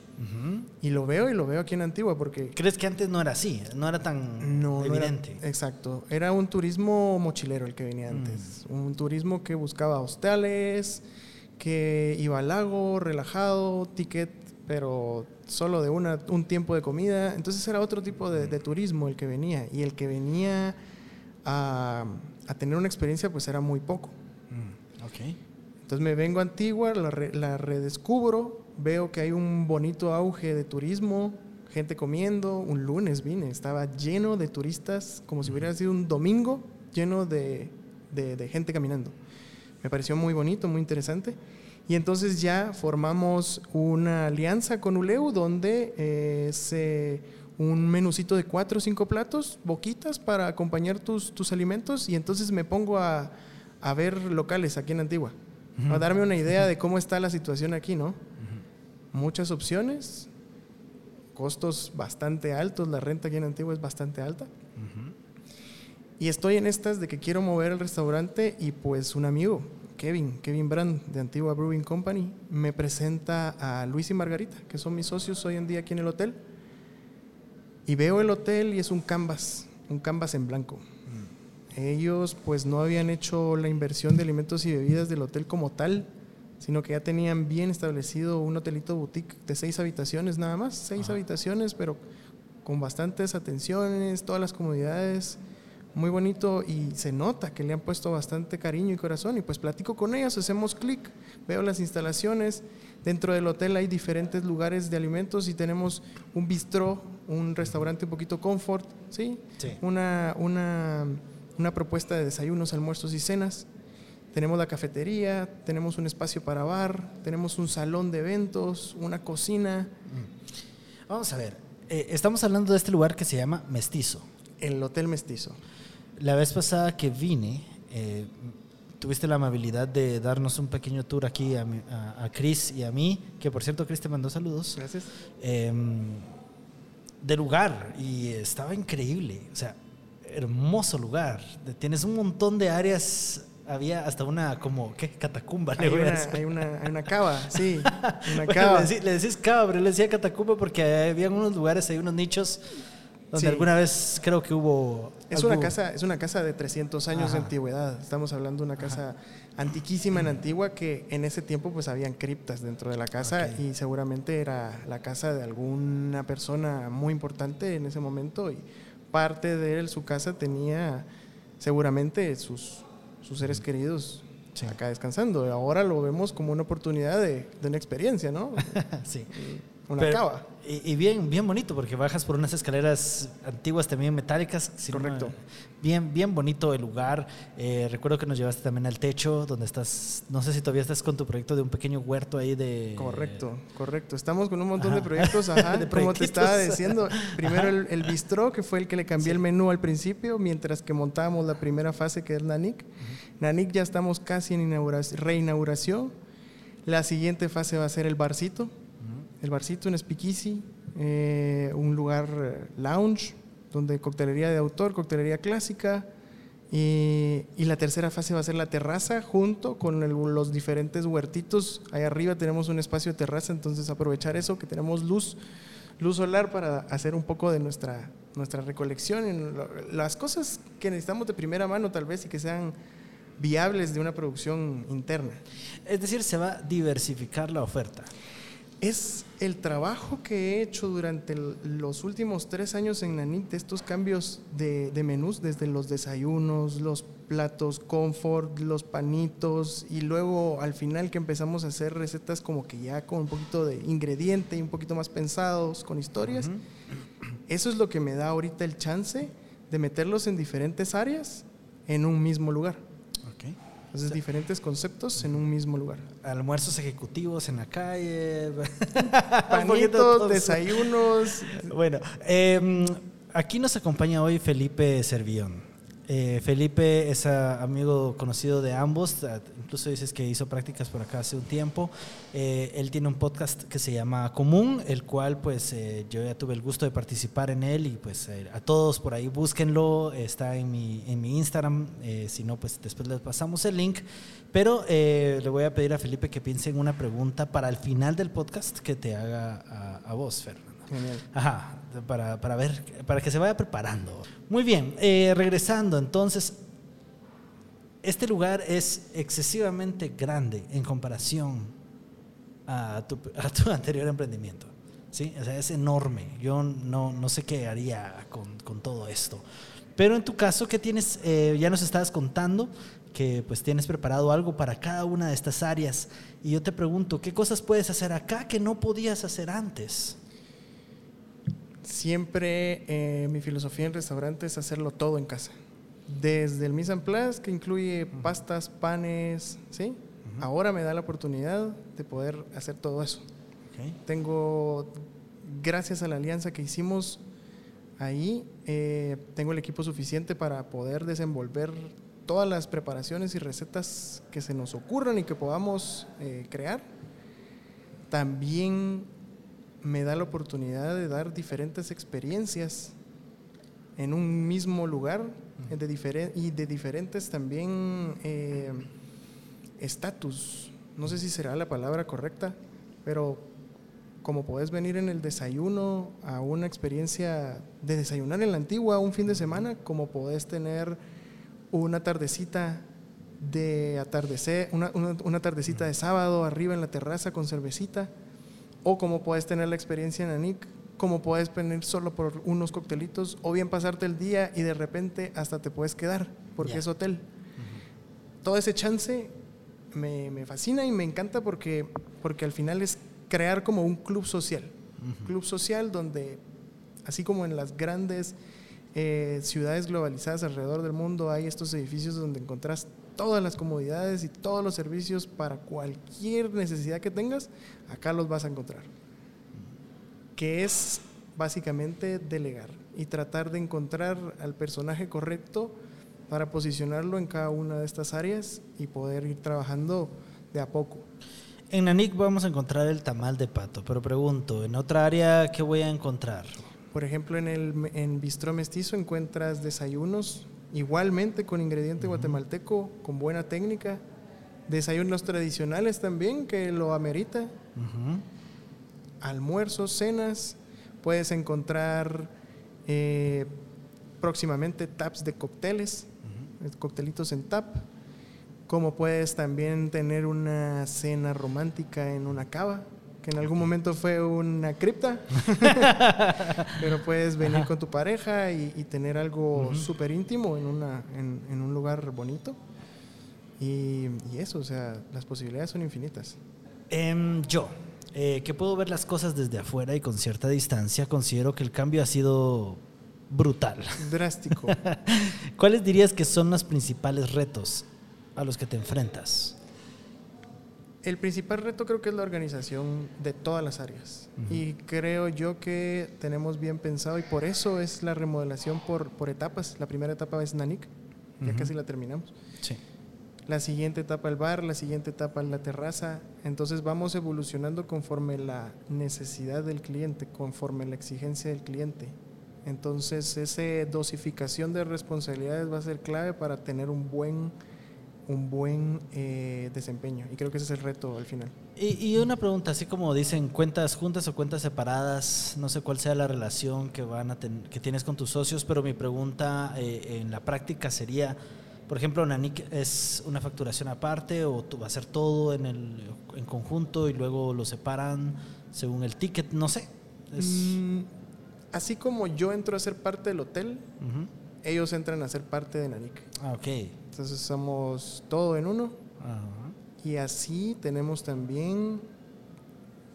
Y lo veo y lo veo aquí en Antigua porque ¿Crees que antes no era así? No era tan no, no era- evidente. exacto. Era un turismo mochilero el que venía antes. Un turismo que buscaba hostales, que iba al lago, relajado, ticket, pero solo de una, un tiempo de comida. Entonces era otro tipo de, de turismo el que venía. Y el que venía a, a tener una experiencia, pues era muy poco. Mm, ok. Entonces me vengo a Antigua, la, re- la redescubro, veo que hay un bonito auge de turismo, gente comiendo. Un lunes vine, estaba lleno de turistas, como si hubiera sido un domingo lleno de, de- de gente caminando. Me pareció muy bonito, muy interesante. Y entonces ya formamos una alianza con Uleu donde eh, se un menucito de cuatro o cinco platos, boquitas para acompañar tus, tus alimentos y entonces me pongo a, a ver locales aquí en Antigua, a darme una idea de cómo está la situación aquí, ¿no? Muchas opciones, costos bastante altos, la renta aquí en Antigua es bastante alta. Y estoy en estas de que quiero mover el restaurante y pues un amigo, Kevin, Kevin Brand de Antigua Brewing Company, me presenta a Luis y Margarita, que son mis socios hoy en día aquí en el hotel. Y veo el hotel y es un canvas, un canvas en blanco. Ellos pues no habían hecho la inversión de alimentos y bebidas del hotel como tal, sino que ya tenían bien establecido un hotelito boutique de seis habitaciones nada más, seis habitaciones, pero con bastantes atenciones, todas las comodidades, muy bonito y se nota que le han puesto bastante cariño y corazón. Y pues platico con ellos, hacemos clic, veo las instalaciones, dentro del hotel hay diferentes lugares de alimentos y tenemos un bistró, un restaurante un poquito comfort, ¿sí? Sí. Una, una, una propuesta de desayunos, almuerzos y cenas. Tenemos la cafetería, tenemos un espacio para bar, tenemos un salón de eventos, una cocina, Vamos a ver, eh, estamos hablando de este lugar que se llama Mestizo. el Hotel Mestizo. La vez pasada que vine, eh, tuviste la amabilidad de darnos un pequeño tour aquí a, a- a Chris y a mí, que por cierto Chris te mandó saludos, Gracias. eh, de lugar y estaba increíble, o sea, hermoso lugar. Tienes un montón de áreas, había hasta una como, ¿qué? Catacumba. Hay una, hay, una, hay una cava, sí, una Bueno, cava. le decís cava, pero le decía catacumba porque había unos lugares, hay unos nichos donde Sí. alguna vez creo que hubo... Es una, casa, es una casa de 300 años de antigüedad. Estamos hablando de una casa antiquísima en Antigua que en ese tiempo pues habían criptas dentro de la casa y seguramente era la casa de alguna persona muy importante en ese momento y parte de él, su casa tenía seguramente sus, sus seres queridos Sí. acá descansando. Ahora lo vemos como una oportunidad de, de una experiencia, ¿no? sí. Una Pero- cava. Y, y bien, bien bonito, porque bajas por unas escaleras antiguas también metálicas. Correcto. bien, bien bonito el lugar. Eh, recuerdo que nos llevaste también al techo, donde estás, no sé si todavía estás con tu proyecto de un pequeño huerto ahí de... Correcto, correcto. Estamos con un montón Ajá. de proyectos, ajá, De como te estaba diciendo. Primero el, el bistró, que fue el que le cambié el menú al principio, mientras que montábamos la primera fase, que es Nanik. Nanik ya estamos casi en inaugura- reinauguración. La siguiente fase va a ser el barcito. El barcito, un speakeasy, eh, un lugar eh, lounge, donde coctelería de autor, coctelería clásica. Y, y la tercera fase va a ser la terraza junto con el- los diferentes huertitos. Ahí arriba tenemos un espacio de terraza, entonces aprovechar eso, que tenemos luz, luz solar para hacer un poco de nuestra, nuestra recolección. en las cosas que necesitamos de primera mano tal vez y que sean viables de una producción interna. Es decir, se va a diversificar la oferta. Es el trabajo que he hecho durante el- los últimos tres años en Nanit, estos cambios de, de menús, desde los desayunos, los platos comfort, los panitos, y luego al final que empezamos a hacer recetas como que ya con un poquito de ingrediente y un poquito más pensados, con historias. Eso es lo que me da ahorita el chance de meterlos en diferentes áreas en un mismo lugar. Entonces, diferentes conceptos en un mismo lugar. Almuerzos ejecutivos en la calle. Panitos, desayunos, Bueno, eh, aquí nos acompaña hoy Felipe Servión. Eh, Felipe es ah, amigo conocido de ambos, ah, incluso dices que hizo prácticas por acá hace un tiempo. Eh, él tiene un podcast que se llama Común, el cual pues eh, yo ya tuve el gusto de participar en él y pues eh, a todos por ahí búsquenlo, está en mi, en mi Instagram, eh, si no pues después les pasamos el link. Pero le voy a pedir a Felipe que piense en una pregunta para el final del podcast que te haga a, a vos, Fernando. Genial. Ajá, para, para ver, para que se vaya preparando. Muy bien, eh, regresando entonces, este lugar es excesivamente grande en comparación a tu, a tu anterior emprendimiento. ¿sí? O sea, es enorme. Yo no, no sé qué haría con, con todo esto. Pero en tu caso, ¿qué tienes? Eh, ya nos estabas contando que pues tienes preparado algo para cada una de estas áreas. Y yo te pregunto, ¿qué cosas puedes hacer acá que no podías hacer antes? Siempre eh, mi filosofía en restaurante es hacerlo todo en casa. Desde el mise en place, que incluye pastas, panes, ¿sí? Ahora me da la oportunidad de poder hacer todo eso. Tengo, gracias a la alianza que hicimos ahí, eh, tengo el equipo suficiente para poder desenvolver todas las preparaciones y recetas que se nos ocurran y que podamos eh, crear. También me da la oportunidad de dar diferentes experiencias en un mismo lugar de y de diferentes también eh, estatus. no sé si será la palabra correcta, pero como puedes venir en el desayuno a una experiencia de desayunar en la antigua un fin de semana, como podés tener una tardecita de atardecer, una, una, tardecita de sábado arriba en la terraza con cervecita, o como puedes tener la experiencia en Anik, como puedes venir solo por unos coctelitos, o bien pasarte el día y de repente hasta te puedes quedar, porque es hotel. Todo ese chance me, me, fascina y me encanta porque, porque al final es crear como un club social. Club social donde, así como en las grandes eh, ciudades globalizadas alrededor del mundo, hay estos edificios donde encontrás todas las comodidades y todos los servicios para cualquier necesidad que tengas, acá los vas a encontrar. Que es básicamente delegar y tratar de encontrar al personaje correcto para posicionarlo en cada una de estas áreas y poder ir trabajando de a poco. En Nanik vamos a encontrar el tamal de pato, pero pregunto, ¿en otra área qué voy a encontrar? Por ejemplo, en el en Bistró Mestizo encuentras desayunos igualmente con ingrediente guatemalteco, con buena técnica, desayunos tradicionales también que lo amerita, almuerzos, cenas, puedes encontrar eh, próximamente taps de cócteles, coctelitos en tap como puedes también tener una cena romántica en una cava, que en algún momento fue una cripta, pero puedes venir con tu pareja y, tener algo súper íntimo en, una, en, un lugar bonito. Y, eso, o sea, las posibilidades son infinitas. Em, yo, eh, que puedo ver las cosas desde afuera y con cierta distancia, considero que el cambio ha sido brutal. Drástico. ¿Cuáles dirías que son los principales retos a los que te enfrentas? El principal reto creo que es la organización de todas las áreas. Y creo yo que tenemos bien pensado y por eso es la remodelación por, por etapas. La primera etapa es Nanik, ya casi la terminamos. Sí. La siguiente etapa el bar, la siguiente etapa la terraza. Entonces vamos evolucionando conforme la necesidad del cliente, conforme la exigencia del cliente. Entonces esa dosificación de responsabilidades va a ser clave para tener un buen un buen eh, desempeño. Y creo que ese es el reto al final. Y, una pregunta, así como dicen cuentas juntas o cuentas separadas, no sé cuál sea la relación que, van a que tienes con tus socios, pero mi pregunta eh, en la práctica sería, por ejemplo, Nanik es una facturación aparte o tú va a ser todo en, el, en conjunto y luego lo separan según el ticket, no sé. Mm, así como yo entro a ser parte del hotel, ellos entran a ser parte de Nanik. Ah, ok. Entonces somos todo en uno. Y así tenemos también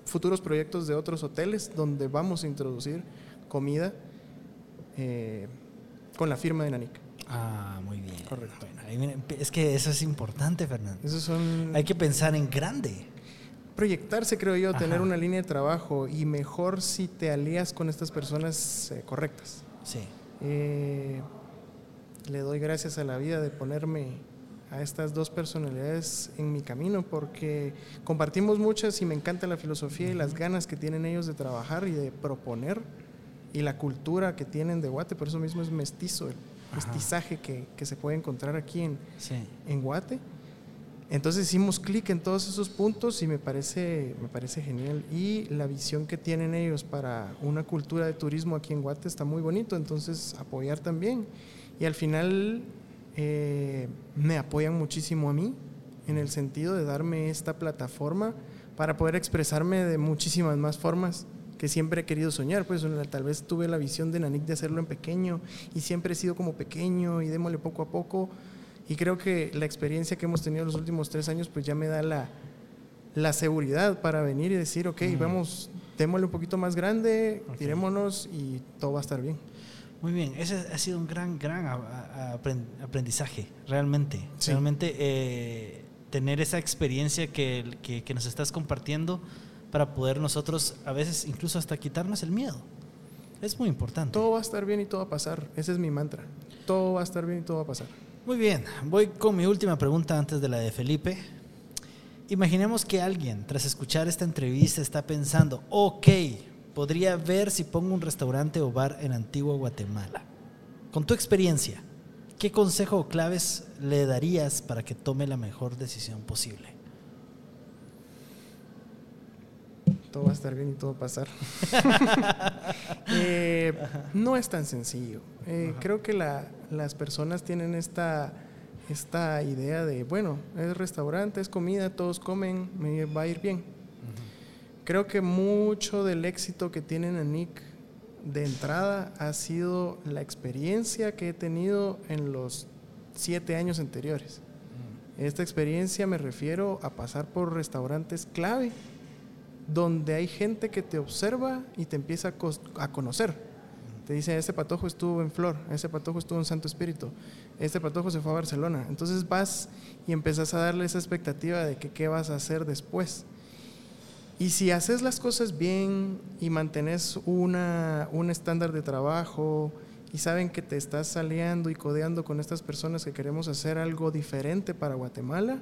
futuros proyectos de otros hoteles donde vamos a introducir comida eh, con la firma de Nanik. Ah, muy bien. Correcto. es que eso es importante, Fernando. Eso son... Hay que pensar en grande. Proyectarse, creo yo, tener una línea de trabajo y mejor si te alías con estas personas eh, correctas. Sí. Eh, le doy gracias a la vida de ponerme a estas dos personalidades en mi camino porque compartimos muchas y me encanta la filosofía y las ganas que tienen ellos de trabajar y de proponer y la cultura que tienen de Guate, por eso mismo es mestizo, el mestizaje que, que, se puede encontrar aquí en, en Guate. Entonces hicimos clic en todos esos puntos y me parece, me parece genial. Y la visión que tienen ellos para una cultura de turismo aquí en Guate está muy bonito, entonces apoyar también. Y al final eh, me apoyan muchísimo a mí en el sentido de darme esta plataforma para poder expresarme de muchísimas más formas que siempre he querido soñar. Pues tal vez tuve la visión de Nanik de hacerlo en pequeño y siempre he sido como pequeño y démosle poco a poco. Y creo que la experiencia que hemos tenido los últimos tres años pues ya me da la, la seguridad para venir y decir, ok, vamos démosle un poquito más grande, tirémonos y todo va a estar bien. Muy bien, ese ha sido un gran, gran aprendizaje, realmente. Realmente eh, tener esa experiencia que, que, nos estás compartiendo para poder nosotros, a veces incluso hasta quitarnos el miedo. Es muy importante. Todo va a estar bien y todo va a pasar. Ese es mi mantra. Todo va a estar bien y todo va a pasar. Muy bien, voy con mi última pregunta antes de la de Felipe. Imaginemos que alguien, tras escuchar esta entrevista, está pensando, ok, podría ver si pongo un restaurante o bar en Antigua Guatemala. Con tu experiencia, ¿qué consejo o claves le darías para que tome la mejor decisión posible? Todo va a estar bien y todo va a pasar. Eh, no es tan sencillo. Eh, creo que las personas tienen esta, esta idea de, bueno, es restaurante, es comida, todos comen, me va a ir bien Creo que mucho del éxito que tienen Nick de entrada ha sido la experiencia que he tenido en los siete años anteriores. Mm. Esta experiencia me refiero a pasar por restaurantes clave, donde hay gente que te observa y te empieza a, conocer. Mm. Te dice, este patojo estuvo en Flor, este patojo estuvo en Santo Espíritu, este patojo se fue a Barcelona. Entonces vas y empezás a darle esa expectativa de que qué vas a hacer después. Y si haces las cosas bien y mantienes una, un estándar de trabajo y saben que te estás saliendo y codeando con estas personas que queremos hacer algo diferente para Guatemala,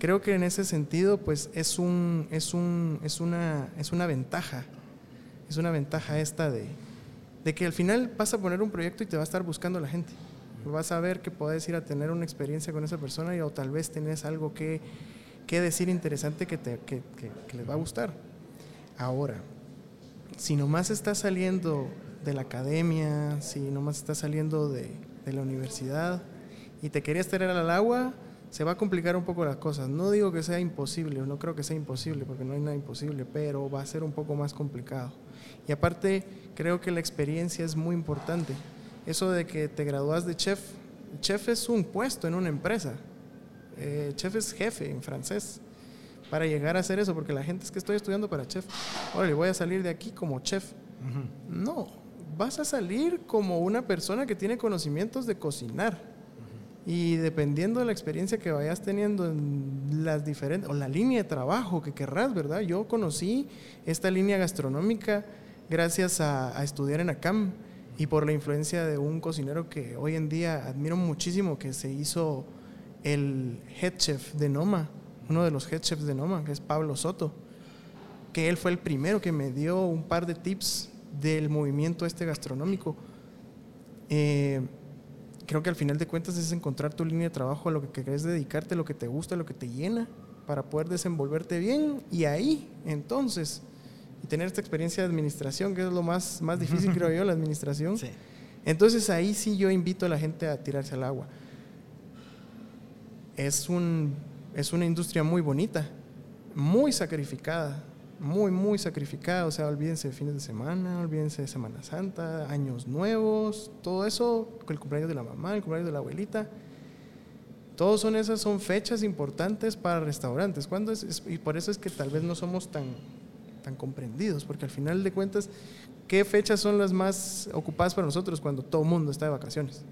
creo que en ese sentido pues es, un, es, un, es, una, es una ventaja. Es una ventaja esta de, de que al final vas a poner un proyecto y te va a estar buscando la gente. Vas a ver que puedes ir a tener una experiencia con esa persona y o tal vez tenés algo que qué decir interesante que, te, que, les va a gustar. Ahora, si nomás estás saliendo de la academia, si nomás estás saliendo de, de la universidad y te querías tirar al agua, se va a complicar un poco las cosas. No digo que sea imposible, no creo que sea imposible, porque no hay nada imposible, pero va a ser un poco más complicado. Y aparte, creo que la experiencia es muy importante. Eso de que te gradúas de chef, chef es un puesto en una empresa. Eh, chef es jefe en francés, para llegar a hacer eso, porque la gente es que estoy estudiando para chef. Órale, voy a salir de aquí como chef. No, vas a salir como una persona que tiene conocimientos de cocinar. Y dependiendo de la experiencia que vayas teniendo en las diferentes, o la línea de trabajo que querrás, ¿verdad? Yo conocí esta línea gastronómica gracias a, a estudiar en ACAM y por la influencia de un cocinero que hoy en día admiro muchísimo, que se hizo el head chef de Noma, uno de los head chefs de Noma, que es Pablo Soto, que él fue el primero que me dio un par de tips del movimiento este gastronómico. Eh, creo que al final de cuentas es encontrar tu línea de trabajo a lo que querés dedicarte, lo que te gusta, lo que te llena, para poder desenvolverte bien y ahí, entonces, y tener esta experiencia de administración, que es lo más, más difícil, creo yo, la administración. Entonces ahí sí yo invito a la gente a tirarse al agua es, un, es una industria muy bonita, muy sacrificada, muy, muy sacrificada. O sea, olvídense de fines de semana, olvídense de Semana Santa, años nuevos, todo eso, el cumpleaños de la mamá, el cumpleaños de la abuelita. Todos son esas, son fechas importantes para restaurantes. ¿Cuándo? Y por eso es que tal vez no somos tan, tan comprendidos, porque al final de cuentas, ¿qué fechas son las más ocupadas para nosotros cuando todo el mundo está de vacaciones?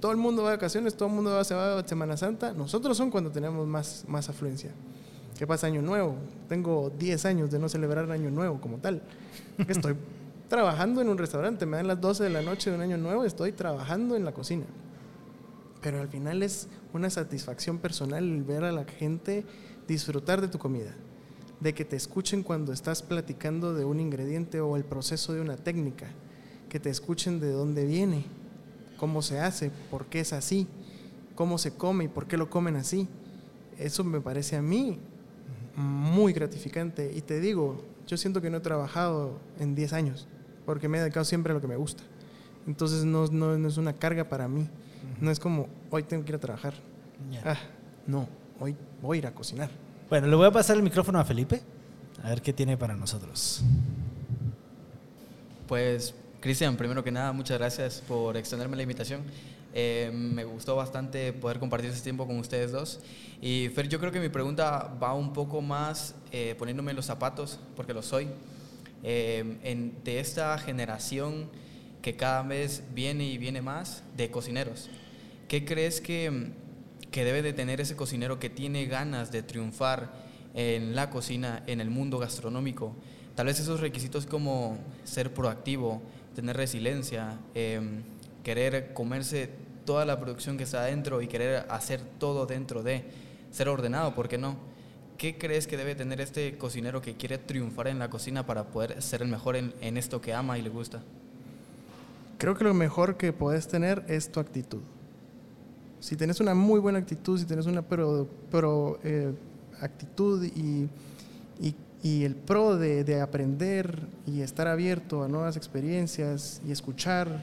Todo el mundo va de vacaciones, todo el mundo va, se va a Semana Santa. Nosotros son cuando tenemos más, más afluencia. ¿Qué pasa Año Nuevo? Tengo 10 años de no celebrar Año Nuevo como tal. Estoy trabajando en un restaurante, me dan las 12 de la noche de un Año Nuevo, estoy trabajando en la cocina. Pero al final es una satisfacción personal ver a la gente disfrutar de tu comida, de que te escuchen cuando estás platicando de un ingrediente o el proceso de una técnica, que te escuchen de dónde viene, cómo se hace, por qué es así, cómo se come y por qué lo comen así. Eso me parece a mí muy gratificante. Y te digo, yo siento que no he trabajado en 10 años, porque me he dedicado siempre a lo que me gusta. Entonces no, no, es una carga para mí. No es como, hoy tengo que ir a trabajar. Ah, no, hoy voy a ir a cocinar. Bueno, le voy a pasar el micrófono a Felipe, a ver qué tiene para nosotros. Pues Cristian, primero que nada, muchas gracias por extenderme la invitación. Eh, me gustó bastante poder compartir este tiempo con ustedes dos. Y Fer, yo creo que mi pregunta va un poco más eh, poniéndome los zapatos, porque lo soy, eh, en- de esta generación que cada vez viene y viene más de cocineros. ¿Qué crees que, que debe de tener ese cocinero que tiene ganas de triunfar en la cocina, en el mundo gastronómico? Tal vez esos requisitos como ser proactivo, tener resiliencia, eh, querer comerse toda la producción que está adentro y querer hacer todo dentro de, ser ordenado, ¿por qué no? ¿Qué crees que debe tener este cocinero que quiere triunfar en la cocina para poder ser el mejor en, en esto que ama y le gusta? Creo que lo mejor que puedes tener es tu actitud. Si tienes una muy buena actitud, si tienes una pro, pro, eh, actitud y, y- y el pro de, de aprender y estar abierto a nuevas experiencias y escuchar,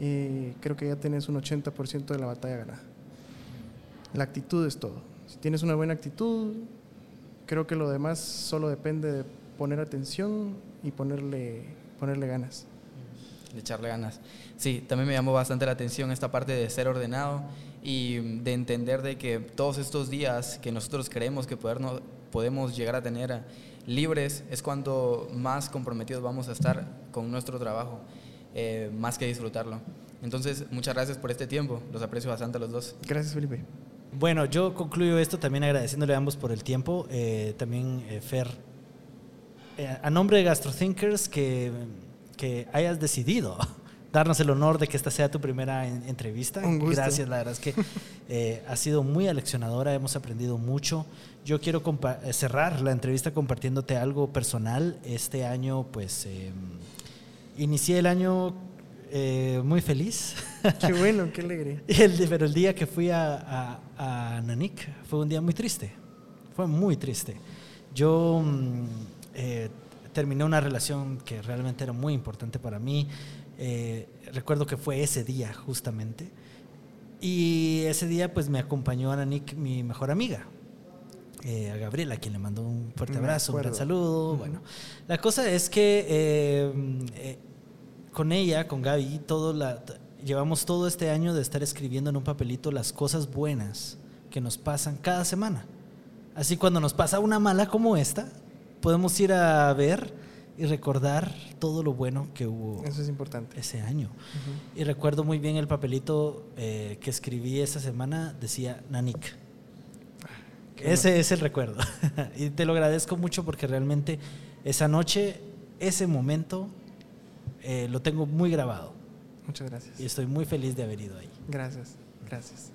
eh, creo que ya tienes un 80% de la batalla ganada. La actitud es todo. Si tienes una buena actitud, creo que lo demás solo depende de poner atención y ponerle, ponerle ganas. de echarle ganas. Sí, también me llamó bastante la atención esta parte de ser ordenado y mm, de entender de que todos estos días que nosotros creemos que podernos- podemos llegar a tener libres es cuando más comprometidos vamos a estar con nuestro trabajo, eh, más que disfrutarlo. Entonces, muchas gracias por este tiempo, los aprecio bastante a los dos. Gracias, Felipe. Bueno, yo concluyo esto también agradeciéndole a ambos por el tiempo. Eh, también, eh, Fer, eh, a nombre de GastroThinkers, que, que hayas decidido darnos el honor de que esta sea tu primera en- entrevista. Un gusto. Gracias, la verdad es que eh, ha sido muy aleccionadora, hemos aprendido mucho. Yo quiero eh, cerrar la entrevista compartiéndote algo personal. Este año, pues, eh, inicié el año eh, muy feliz. Qué bueno, qué alegre. El, pero el día que fui a, a, a Nanik fue un día muy triste. Fue muy triste. Yo mm, eh, terminé una relación que realmente era muy importante para mí. Eh, recuerdo que fue ese día justamente. Y ese día pues me acompañó a Nanik mi mejor amiga. eh, a Gabriela, quien le mando un fuerte abrazo, un gran saludo. Bueno, la cosa es que eh, eh, con ella, con Gaby, todo la, t- llevamos todo este año de estar escribiendo en un papelito las cosas buenas que nos pasan cada semana. Así cuando nos pasa una mala como esta, podemos ir a ver y recordar todo lo bueno que hubo Eso es importante. ese año. Y recuerdo muy bien el papelito eh, que escribí esa semana, decía Nanik. Qué Ese es el recuerdo. y te lo agradezco mucho porque realmente esa noche, ese momento, eh, lo tengo muy grabado. Muchas gracias. Y estoy muy feliz de haber ido ahí. Gracias, gracias.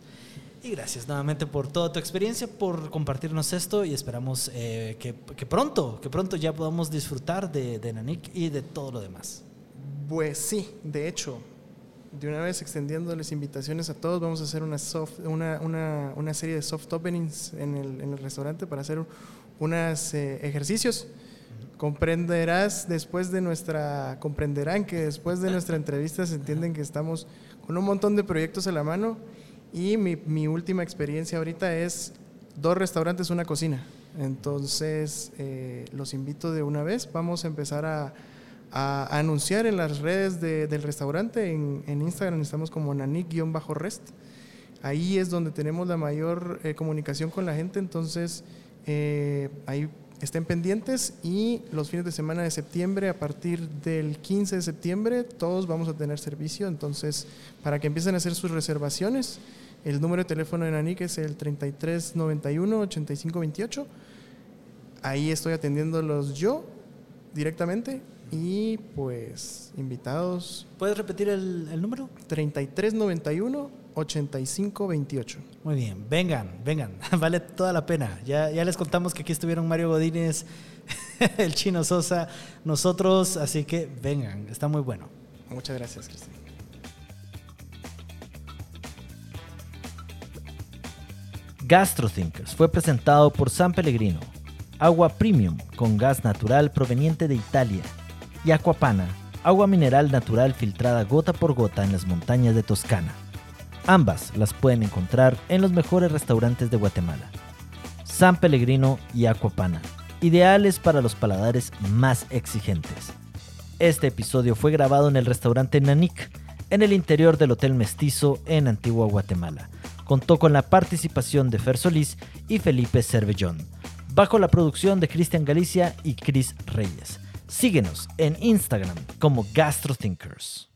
Y gracias nuevamente por toda tu experiencia, por compartirnos esto y esperamos eh, que, que pronto, que pronto ya podamos disfrutar de, de Nanik y de todo lo demás. Pues sí, de hecho, de una vez extendiéndoles invitaciones a todos, vamos a hacer una, soft, una, una, una serie de soft openings en el, en el restaurante para hacer unos ejercicios. Comprenderás después de nuestra, comprenderán que después de nuestra entrevista se entienden que estamos con un montón de proyectos a la mano y mi, mi última experiencia ahorita es dos restaurantes, una cocina. Entonces, eh, los invito de una vez. Vamos a empezar a, anunciar en las redes de- del restaurante. En, Instagram estamos como nanik-rest. Ahí es donde tenemos la mayor eh, comunicación con la gente. Entonces, eh, ahí estén pendientes. Y los fines de semana de septiembre, a partir del 15 de septiembre, todos vamos a tener servicio. Entonces, para que empiecen a hacer sus reservaciones, el número de teléfono de Nanik es el 3391-8528. Ahí estoy atendiéndolos yo directamente y pues invitados ¿Puedes repetir el, el número? 3391-8528. Muy bien, vengan, vengan, vale toda la pena. Ya, ya les contamos que aquí estuvieron Mario Godínez, el Chino Sosa, nosotros, así que vengan, está muy bueno. Muchas gracias, Cristian. GastroThinkers fue presentado por San Pellegrino, agua premium con gas natural proveniente de Italia, y Aquapana, agua mineral natural filtrada gota por gota en las montañas de Toscana. Ambas las pueden encontrar en los mejores restaurantes de Guatemala. San Pellegrino y Aquapana, ideales para los paladares más exigentes. Este episodio fue grabado en el restaurante Nanik, en el interior del Hotel Mestizo en Antigua Guatemala. Contó con la participación de Fer Solís y Felipe Cervellón, bajo la producción de Cristian Galicia y Cris Reyes. Síguenos en Instagram como GastroThinkers.